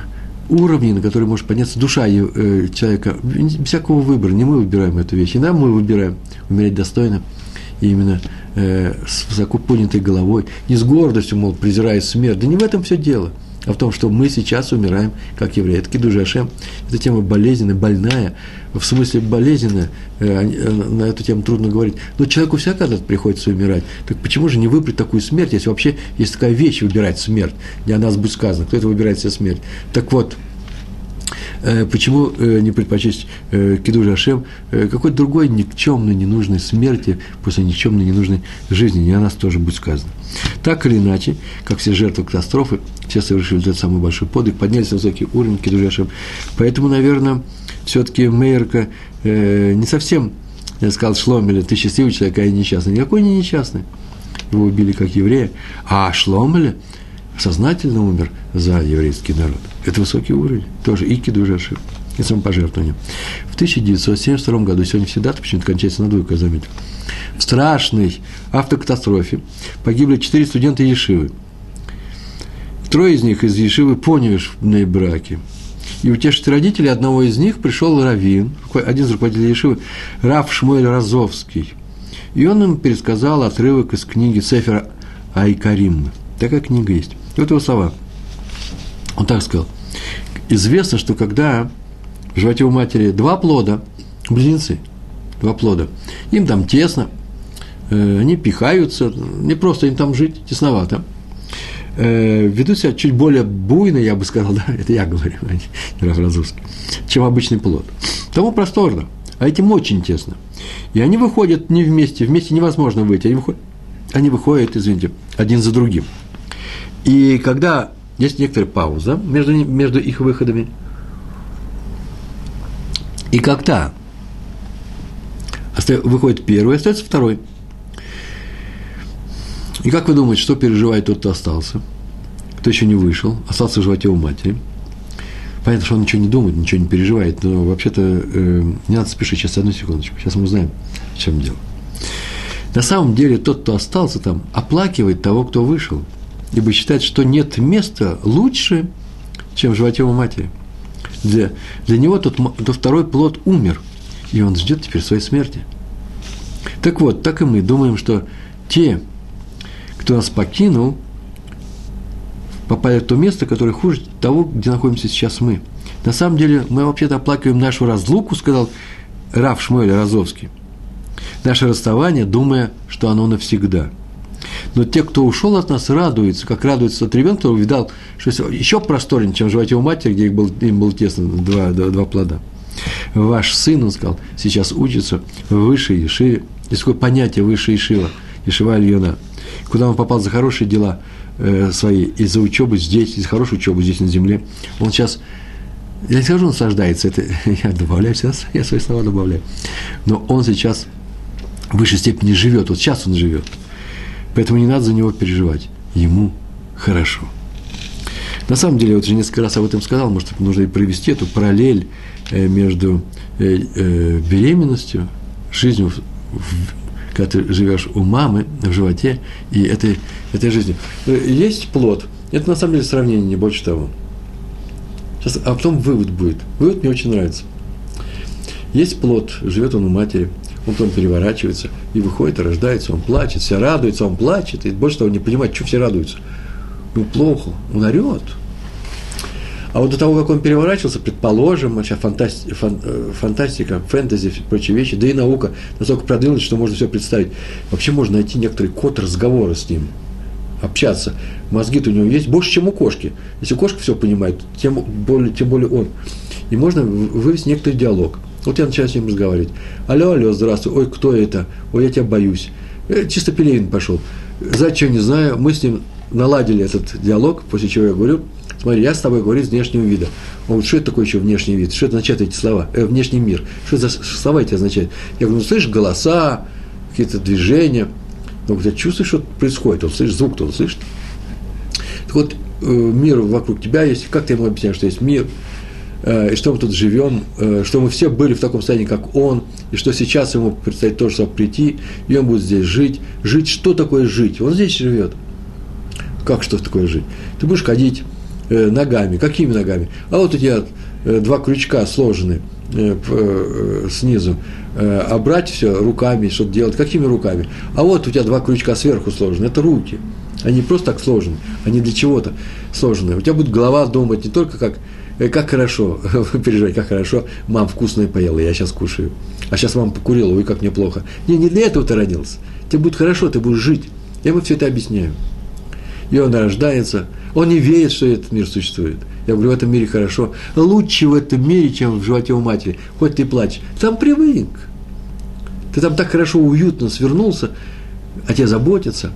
уровни, на которые может подняться душа э, человека, всякого выбора. Не мы выбираем эту вещь, и нам мы выбираем умереть достойно, и именно э, с высоко поднятой головой, не с гордостью, мол, презирая смерть. Да не в этом все дело, а в том, что мы сейчас умираем как евреи. Это Кидуш Ашем, эта тема болезненная, больная, в смысле болезненная, э, э, на эту тему трудно говорить. Но человеку всякий когда приходится умирать. Так почему же не выбрать такую смерть, если вообще есть такая вещь, выбирать смерть? Не о нас будет сказано, кто это выбирает себе смерть. Так вот, почему не предпочесть Кидуш Ашем какой-то другой никчемной, ненужной смерти после никчемной, ненужной жизни, не о нас тоже будет сказано. Так или иначе, как все жертвы катастрофы, все совершили этот самый большой подвиг, поднялись на высокий уровень Кидуш Ашем. Поэтому, наверное, все-таки Мейерка э, не совсем, сказал, Шломеля, ты счастливый человек, а я несчастный. Никакой не несчастный. его убили как еврея, а Шломеле сознательно умер за еврейский народ. Это высокий уровень, тоже и кидужашир, и самопожертвование. В 1972 году, сегодня все даты почему-то кончается на двойку, я заметил, в страшной автокатастрофе погибли четыре студента Ешивы. Трое из них из Ешивы поневешные браки. И утешить родителей одного из них пришел Равин, один из руководителей Ешивы, Раф Шмуэль Разовский. И он им пересказал отрывок из книги Сефера Айкарим. Такая книга есть. Вот его слова. Он так сказал. Известно, что когда в животе у матери два плода, близнецы, два плода, им там тесно, э, они пихаются, не просто им там жить, тесновато, э, ведут себя чуть более буйно, я бы сказал, да, это я говорю, а не Рафразовский, чем обычный плод. Тому просторно, а этим очень тесно. И они выходят не вместе, вместе невозможно выйти, они выходят, они выходят, извините, один за другим. И когда есть некоторая пауза между, между их выходами, и когда выходит первый, остается второй. И как вы думаете, что переживает тот, кто остался? Кто еще не вышел, остался в животе у матери? Понятно, что он ничего не думает, ничего не переживает, но вообще-то э, не надо спешить. Сейчас, одну секундочку. Сейчас мы узнаем, в чем дело. На самом деле, тот, кто остался там, оплакивает того, кто вышел – ибо считает, что нет места лучше, чем в животе у матери. Для, для него тот, тот второй плод умер, и он ждет теперь своей смерти. Так вот, так и мы думаем, что те, кто нас покинул, попали в то место, которое хуже того, где находимся сейчас мы. На самом деле, мы вообще-то оплакиваем нашу разлуку, сказал Раф Шмуэль Розовский. Наше расставание, думая, что оно навсегда – но те, кто ушел от нас, радуются, как радуется тот ребенок, который увидал, что еще просторнее, чем животе у матери, где их был, им было тесно два, два, два плода. Ваш сын, он сказал, сейчас учится в высшей Ешиве. Есть такое понятие высшая Ешива, Ешива Альона. Куда он попал за хорошие дела э, свои, и за учебу здесь, и за хорошую учебу здесь на земле. Он сейчас я не скажу, он наслаждается, это я добавляю сейчас, я свои слова добавляю. Но он сейчас в высшей степени живет, вот сейчас он живет – Поэтому не надо за него переживать. Ему хорошо. На самом деле, я вот уже несколько раз об этом сказал, может, нужно и провести эту параллель э, между э, э, беременностью, жизнью, когда ты живешь у мамы в животе, и этой, этой жизнью. Есть плод. Это на самом деле сравнение, не больше того. Сейчас, а потом вывод будет. Вывод мне очень нравится. Есть плод, живет он у матери – он потом переворачивается и выходит, и рождается, он плачет, все радуется, он плачет, и больше того, не понимает, что все радуются. Ну, плохо, он орет. А вот до того, как он переворачивался, предположим, сейчас фантасти, фан, э, фантастика, фэнтези, прочие вещи, да и наука настолько продвинулась, что можно все представить. Вообще можно найти некоторый код разговора с ним, общаться. Мозги-то у него есть больше, чем у кошки. Если кошка все понимает, тем более, тем более он. И можно вывести некоторый диалог – вот я начинаю с ним разговаривать. Алло, алло, здравствуй. Ой, кто это? Ой, я тебя боюсь. Э, чисто Пелевин пошел. Зачем, не знаю. Мы с ним наладили этот диалог, после чего я говорю, смотри, я с тобой говорю с внешнего вида. Он говорит, что это такое еще внешний вид? Что это означает эти слова? Э, внешний мир. Что это за слова эти означают? Я говорю, ну, слышишь голоса, какие-то движения. Он говорит, я чувствую, что происходит. Он слышит звук, то он слышит. Так вот, э, мир вокруг тебя есть. Как ты ему объясняешь, что есть мир – и что мы тут живем, э, что мы все были в таком состоянии, как он, и что сейчас ему предстоит тоже чтобы прийти, и он будет здесь жить. Жить, что такое жить? Он здесь живет. Как что такое жить? Ты будешь ходить э, ногами. Какими ногами? А вот у тебя два крючка сложены снизу, а брать все руками, что-то делать. Какими руками? А вот у тебя два крючка сверху сложены. Это руки. Они просто так сложены, они для чего-то сложены. У тебя будет голова думать не только как Э, как хорошо, переживай, как хорошо, мам вкусное поела, я сейчас кушаю. А сейчас мама покурила, ой, как неплохо. Не, не для этого ты родился. Тебе будет хорошо, ты будешь жить. Я ему все это объясняю. И он рождается, он не верит, что этот мир существует. Я говорю, в этом мире хорошо. Лучше в этом мире, чем в животе у матери. Хоть ты плачешь. Там привык. Ты там так хорошо, уютно свернулся, о тебе заботятся.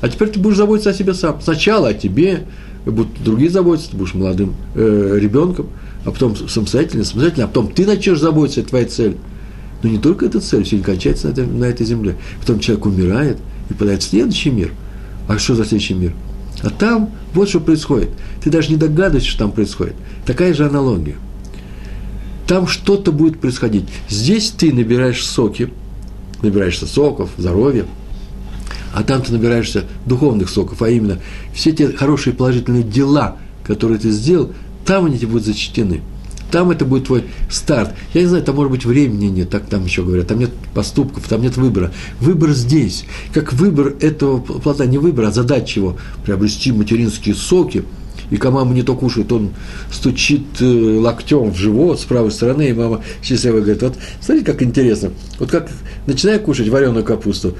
А теперь ты будешь заботиться о себе сам. Сначала о тебе, будут другие заботиться, ты будешь молодым э, ребенком, а потом самостоятельно, самостоятельно, а потом ты начнешь заботиться, это твоя цель. Но не только эта цель, все не кончается на этой, на этой земле. Потом человек умирает, и попадает в следующий мир. А что за следующий мир? А там вот что происходит. Ты даже не догадываешься, что там происходит. Такая же аналогия. Там что-то будет происходить. Здесь ты набираешь соки, набираешься соков, здоровья, а там ты набираешься духовных соков, а именно все те хорошие положительные дела, которые ты сделал, там они тебе будут зачтены. Там это будет твой старт. Я не знаю, там, может быть, времени нет, так там еще говорят, там нет поступков, там нет выбора. Выбор здесь. Как выбор этого плода, не выбор, а задача его – приобрести материнские соки – и когда мама не то кушает, он стучит э, локтем в живот с правой стороны, и мама счастливая говорит, вот смотрите, как интересно, вот как начинаю кушать вареную капусту,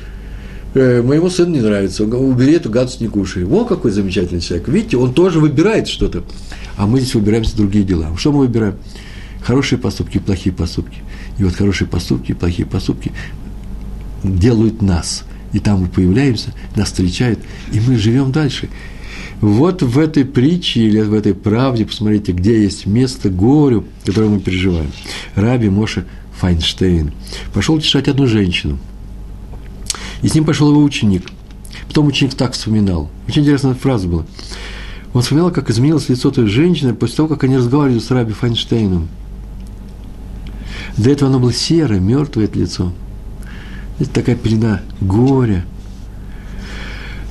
э, моему сыну не нравится, убери эту гадость, не кушай. Во, какой замечательный человек. Видите, он тоже выбирает что-то. А мы здесь выбираемся другие дела. Что мы выбираем? Хорошие поступки плохие поступки. И вот хорошие поступки плохие поступки делают нас. И там мы появляемся, нас встречают, и мы живем дальше. Вот в этой притче или в этой правде, посмотрите, где есть место горю, которое мы переживаем. Раби Моше Файнштейн пошел утешать одну женщину. И с ним пошел его ученик. Потом ученик так вспоминал. Очень интересная фраза была. Он вспоминал, как изменилось лицо той женщины после того, как они разговаривали с Раби Файнштейном. До этого оно было серое, мертвое это лицо. Это такая пелена горя –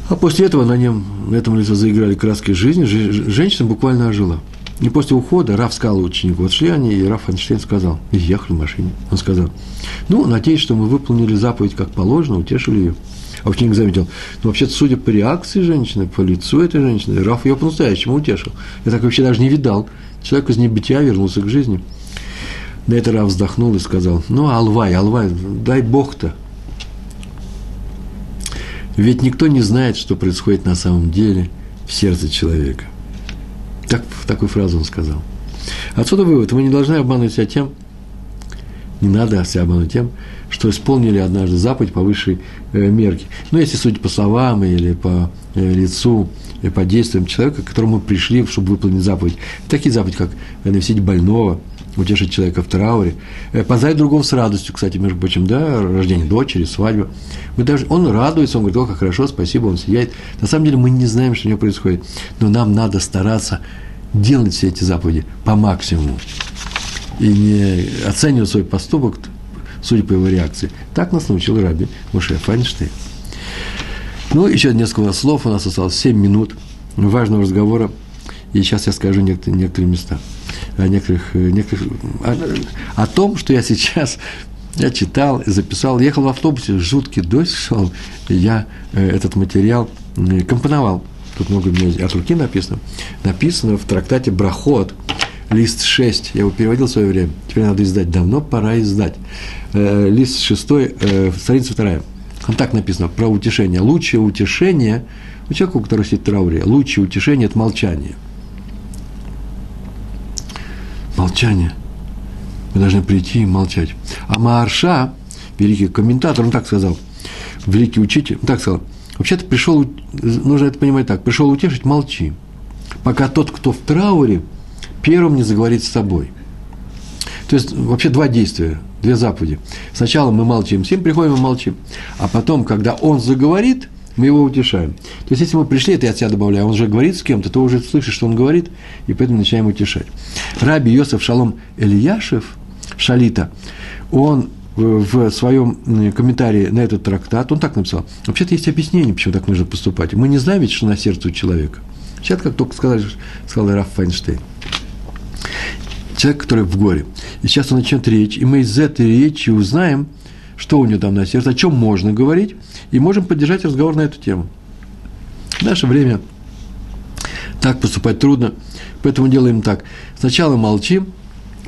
а после этого на нем, на этом лице заиграли краски жизни, женщина буквально ожила. И после ухода Раф сказал ученику, вот шли они, и Раф Эйнштейн сказал, и ехали в машине. Он сказал, ну, надеюсь, что мы выполнили заповедь как положено, утешили ее. А ученик заметил, ну, вообще-то, судя по реакции женщины, по лицу этой женщины, Раф ее по-настоящему утешил. Я так вообще даже не видал. Человек из небытия вернулся к жизни. На это Раф вздохнул и сказал, ну, Алвай, Алвай, дай Бог-то, ведь никто не знает, что происходит на самом деле в сердце человека. Так, такую фразу он сказал. Отсюда вывод. Мы не должны обманывать себя тем, не надо себя обманывать тем, что исполнили однажды заповедь по высшей э, мерке. Ну, если судить по словам или по э, лицу, или по действиям человека, к которому мы пришли, чтобы выполнить заповедь. Такие заповеди, как навестить больного – утешить человека в трауре, э, поздравить другого с радостью, кстати, между прочим, да, рождение дочери, свадьба. Мы даже, он радуется, он говорит, о, как хорошо, спасибо, он сияет. На самом деле мы не знаем, что у него происходит, но нам надо стараться делать все эти заповеди по максимуму и не оценивать свой поступок, судя по его реакции. Так нас научил Раби Муше Файнштейн. Ну, еще несколько слов, у нас осталось 7 минут важного разговора, и сейчас я скажу некоторые, некоторые места – о некоторых, э, некоторых о, о том, что я сейчас я читал, записал, ехал в автобусе, жуткий дождь шел, я э, этот материал э, компоновал. Тут много у меня от руки написано. Написано в трактате «Брахот», лист 6, я его переводил в свое время, теперь надо издать, давно пора издать. Э, лист 6, э, страница 2. Там так написано, про утешение. Лучшее утешение, у человека, у которого сидит трауре, лучшее утешение – это молчание – молчание. Мы должны прийти и молчать. А Маарша, великий комментатор, он так сказал, великий учитель, он так сказал, вообще-то пришел, нужно это понимать так, пришел утешить, молчи. Пока тот, кто в трауре, первым не заговорит с тобой. То есть, вообще два действия, две заповеди. Сначала мы молчим, всем приходим и молчим. А потом, когда он заговорит, мы его утешаем. То есть, если мы пришли, это я от себя добавляю, он уже говорит с кем-то, то уже слышишь, что он говорит, и поэтому начинаем утешать. Раби Йосеф Шалом Ильяшев, Шалита, он в своем комментарии на этот трактат, он так написал, вообще-то есть объяснение, почему так нужно поступать. Мы не знаем ведь, что на сердце у человека. Сейчас, как только сказали, сказал Раф Файнштейн. Человек, который в горе. И сейчас он начнет речь, и мы из этой речи узнаем, что у него там на сердце, о чем можно говорить, и можем поддержать разговор на эту тему. В наше время так поступать трудно, поэтому делаем так. Сначала молчим,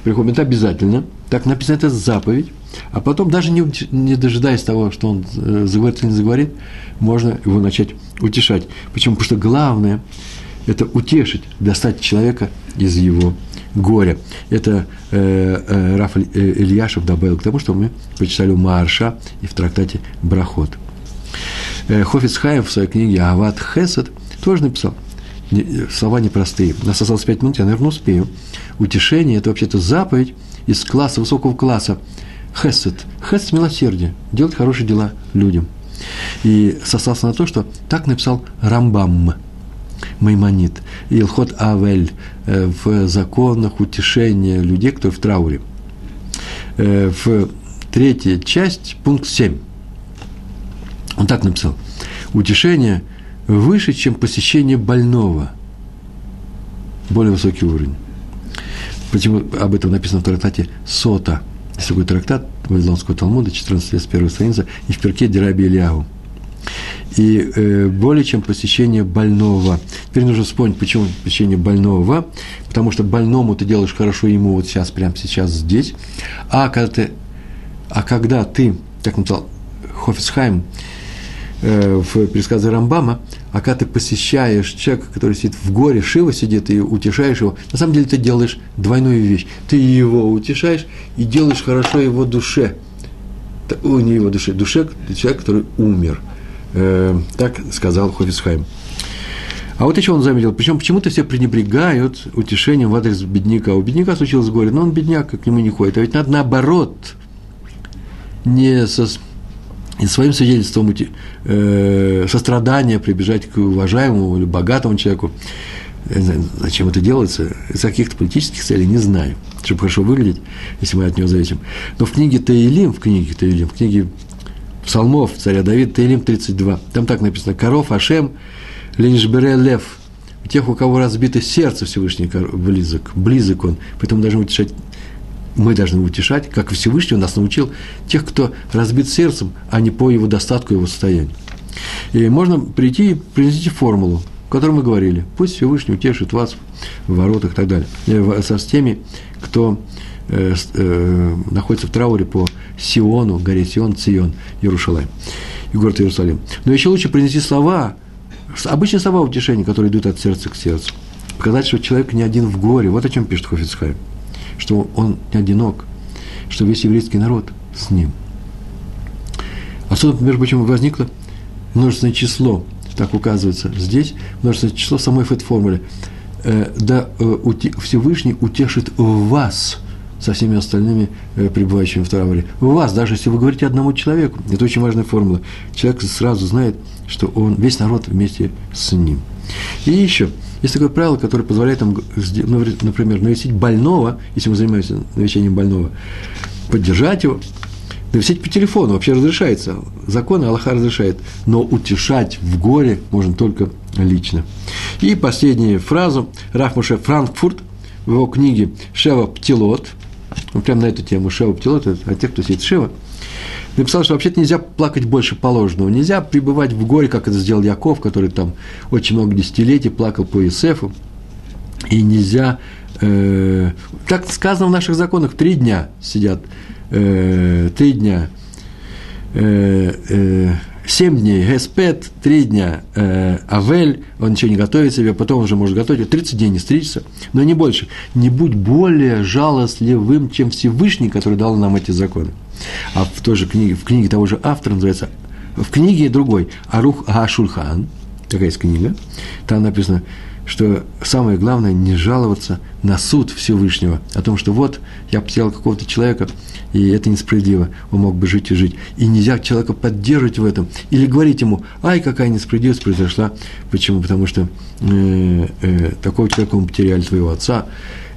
приходим, это обязательно, так написано, это заповедь, а потом, даже не, не дожидаясь того, что он э, заговорит или не заговорит, можно его начать утешать. Почему? Потому что главное – это утешить, достать человека из его горя. Это э, э, Раф Ильяшев добавил к тому, что мы почитали у Марша и в трактате Брахот. Э, Хофиц Хаев в своей книге «Ават Хесед» тоже написал не, слова непростые. У нас осталось пять минут, я, наверное, успею. Утешение – это вообще-то заповедь из класса, высокого класса. Хесед. Хесед – милосердие. Делать хорошие дела людям. И сослался на то, что так написал Рамбам, Маймонит, Илхот Авель э, в законах утешения людей, кто в трауре. Э, в третья часть, пункт 7. Он так написал. Утешение выше, чем посещение больного. Более высокий уровень. Почему об этом написано в трактате Сота? Есть такой трактат Вавилонского Талмуда, 14 лет с первой страницы, и в перке Дираби Ильягу. И э, более чем посещение больного. Теперь нужно вспомнить, почему посещение больного. Потому что больному ты делаешь хорошо ему вот сейчас, прямо сейчас, здесь. А когда ты, а когда ты так написал Хофицхайм, в пересказе Рамбама, а когда ты посещаешь человека, который сидит в горе, Шива сидит, и утешаешь его, на самом деле ты делаешь двойную вещь. Ты его утешаешь и делаешь хорошо его душе. О, не его душе, душе человека, который умер. Э, так сказал Хофисхайм. А вот еще он заметил, причем почему-то все пренебрегают утешением в адрес бедняка. У бедняка случилось горе, но он бедняк, к нему не ходит. А ведь надо наоборот, не со, и своим свидетельством э, сострадания прибежать к уважаемому или богатому человеку. Я не знаю, зачем это делается, из каких-то политических целей, не знаю, чтобы хорошо выглядеть, если мы от него зависим. Но в книге Таилим, в книге Таилим, в книге Псалмов царя Давида, Таилим 32, там так написано, «Коров Ашем, Ленишбере Лев». Тех, у кого разбито сердце Всевышний близок, близок он, поэтому должны утешать мы должны утешать, как Всевышний нас научил, тех, кто разбит сердцем, а не по его достатку, его состоянию. И можно прийти и принести формулу, о которой мы говорили. Пусть Всевышний утешит вас в воротах и так далее. Со с теми, кто э, э, находится в трауре по Сиону, горе Сион, Цион, Иерушалаем, и город Иерусалим. Но еще лучше принести слова, обычные слова утешения, которые идут от сердца к сердцу. Показать, что человек не один в горе. Вот о чем пишет Хофицхайм что он не одинок, что весь еврейский народ с ним. Отсюда, между прочим, возникло множественное число, так указывается здесь, множественное число самой этой формулы. Э, да э, Всевышний утешит вас со всеми остальными э, пребывающими в трауре. Вас, даже если вы говорите одному человеку, это очень важная формула. Человек сразу знает, что он, весь народ вместе с ним. И еще – есть такое правило, которое позволяет нам, ну, например, навестить больного, если мы занимаемся навещением больного, поддержать его, навестить по телефону вообще разрешается. Закон Аллаха разрешает. Но утешать в горе можно только лично. И последнюю фразу Рахмуша Франкфурт в его книге «Шева Птилот», он прямо на эту тему «Шева Птилот», это о тех, кто сидит Шева, написал, что вообще-то нельзя плакать больше положенного, нельзя пребывать в горе, как это сделал Яков, который там очень много десятилетий плакал по Иосифу, и нельзя, э, как сказано в наших законах, три дня сидят, э, три дня, э, э, семь дней Геспет, три дня э, Авель, он ничего не готовит себе, потом уже может готовить, 30 дней не стричься, но не больше. Не будь более жалостливым, чем Всевышний, который дал нам эти законы. А в той же книге, в книге того же автора называется, в книге другой, Арух Гашульхан, такая есть книга, там написано, что самое главное не жаловаться на суд Всевышнего, о том, что вот я потерял какого-то человека, и это несправедливо, он мог бы жить и жить. И нельзя человека поддерживать в этом, или говорить ему, ай, какая несправедливость произошла. Почему? Потому что э, э, такого человека мы потеряли твоего отца.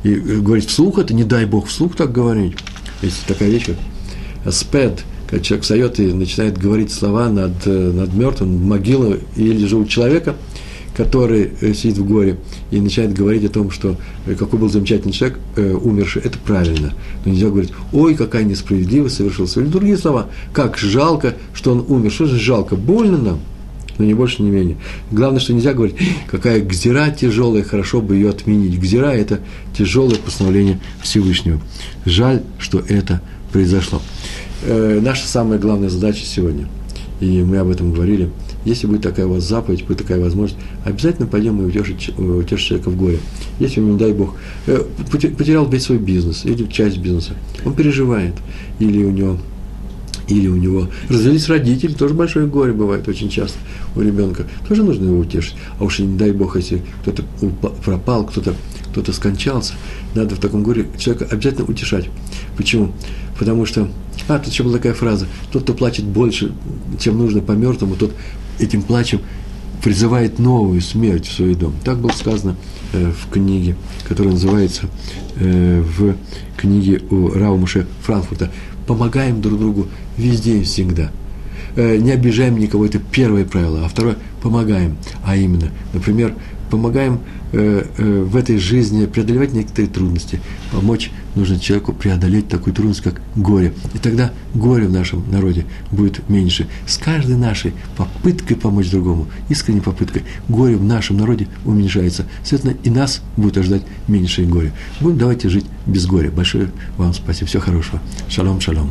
И э, говорить вслух это, не дай Бог вслух так говорить. Есть такая вещь, спед, когда человек встает и начинает говорить слова над, э, над мертвым, могила или же у человека, который э, сидит в горе и начинает говорить о том, что э, какой был замечательный человек, э, умерший, это правильно. Но нельзя говорить, ой, какая несправедливость совершился. Или другие слова, как жалко, что он умер. Что же жалко? Больно нам, но не больше, не менее. Главное, что нельзя говорить, какая гзира тяжелая, хорошо бы ее отменить. Гзира – это тяжелое постановление Всевышнего. Жаль, что это произошло. Э, наша самая главная задача сегодня, и мы об этом говорили, если будет такая у вас заповедь, будет такая возможность, обязательно пойдем и утешить, утешить человека в горе. Если он, не дай Бог, э, потерял весь свой бизнес или часть бизнеса, он переживает, или у него или у него развелись родители, тоже большое горе бывает очень часто у ребенка, тоже нужно его утешить. А уж не дай бог, если кто-то пропал, кто-то кто-то скончался, надо в таком горе человека обязательно утешать. Почему? Потому что, а, тут еще была такая фраза, тот, кто плачет больше, чем нужно по мертвому, тот этим плачем призывает новую смерть в свой дом. Так было сказано э, в книге, которая называется э, в книге у Раумуша Франкфурта. Помогаем друг другу везде и всегда. Э, не обижаем никого, это первое правило. А второе – помогаем. А именно, например, помогаем э, э, в этой жизни преодолевать некоторые трудности. Помочь нужно человеку преодолеть такую трудность, как горе. И тогда горе в нашем народе будет меньше. С каждой нашей попыткой помочь другому, искренней попыткой, горе в нашем народе уменьшается. Соответственно, и нас будет ожидать меньшее горе. Будем давайте жить без горя. Большое вам спасибо. Всего хорошего. Шалом, шалом.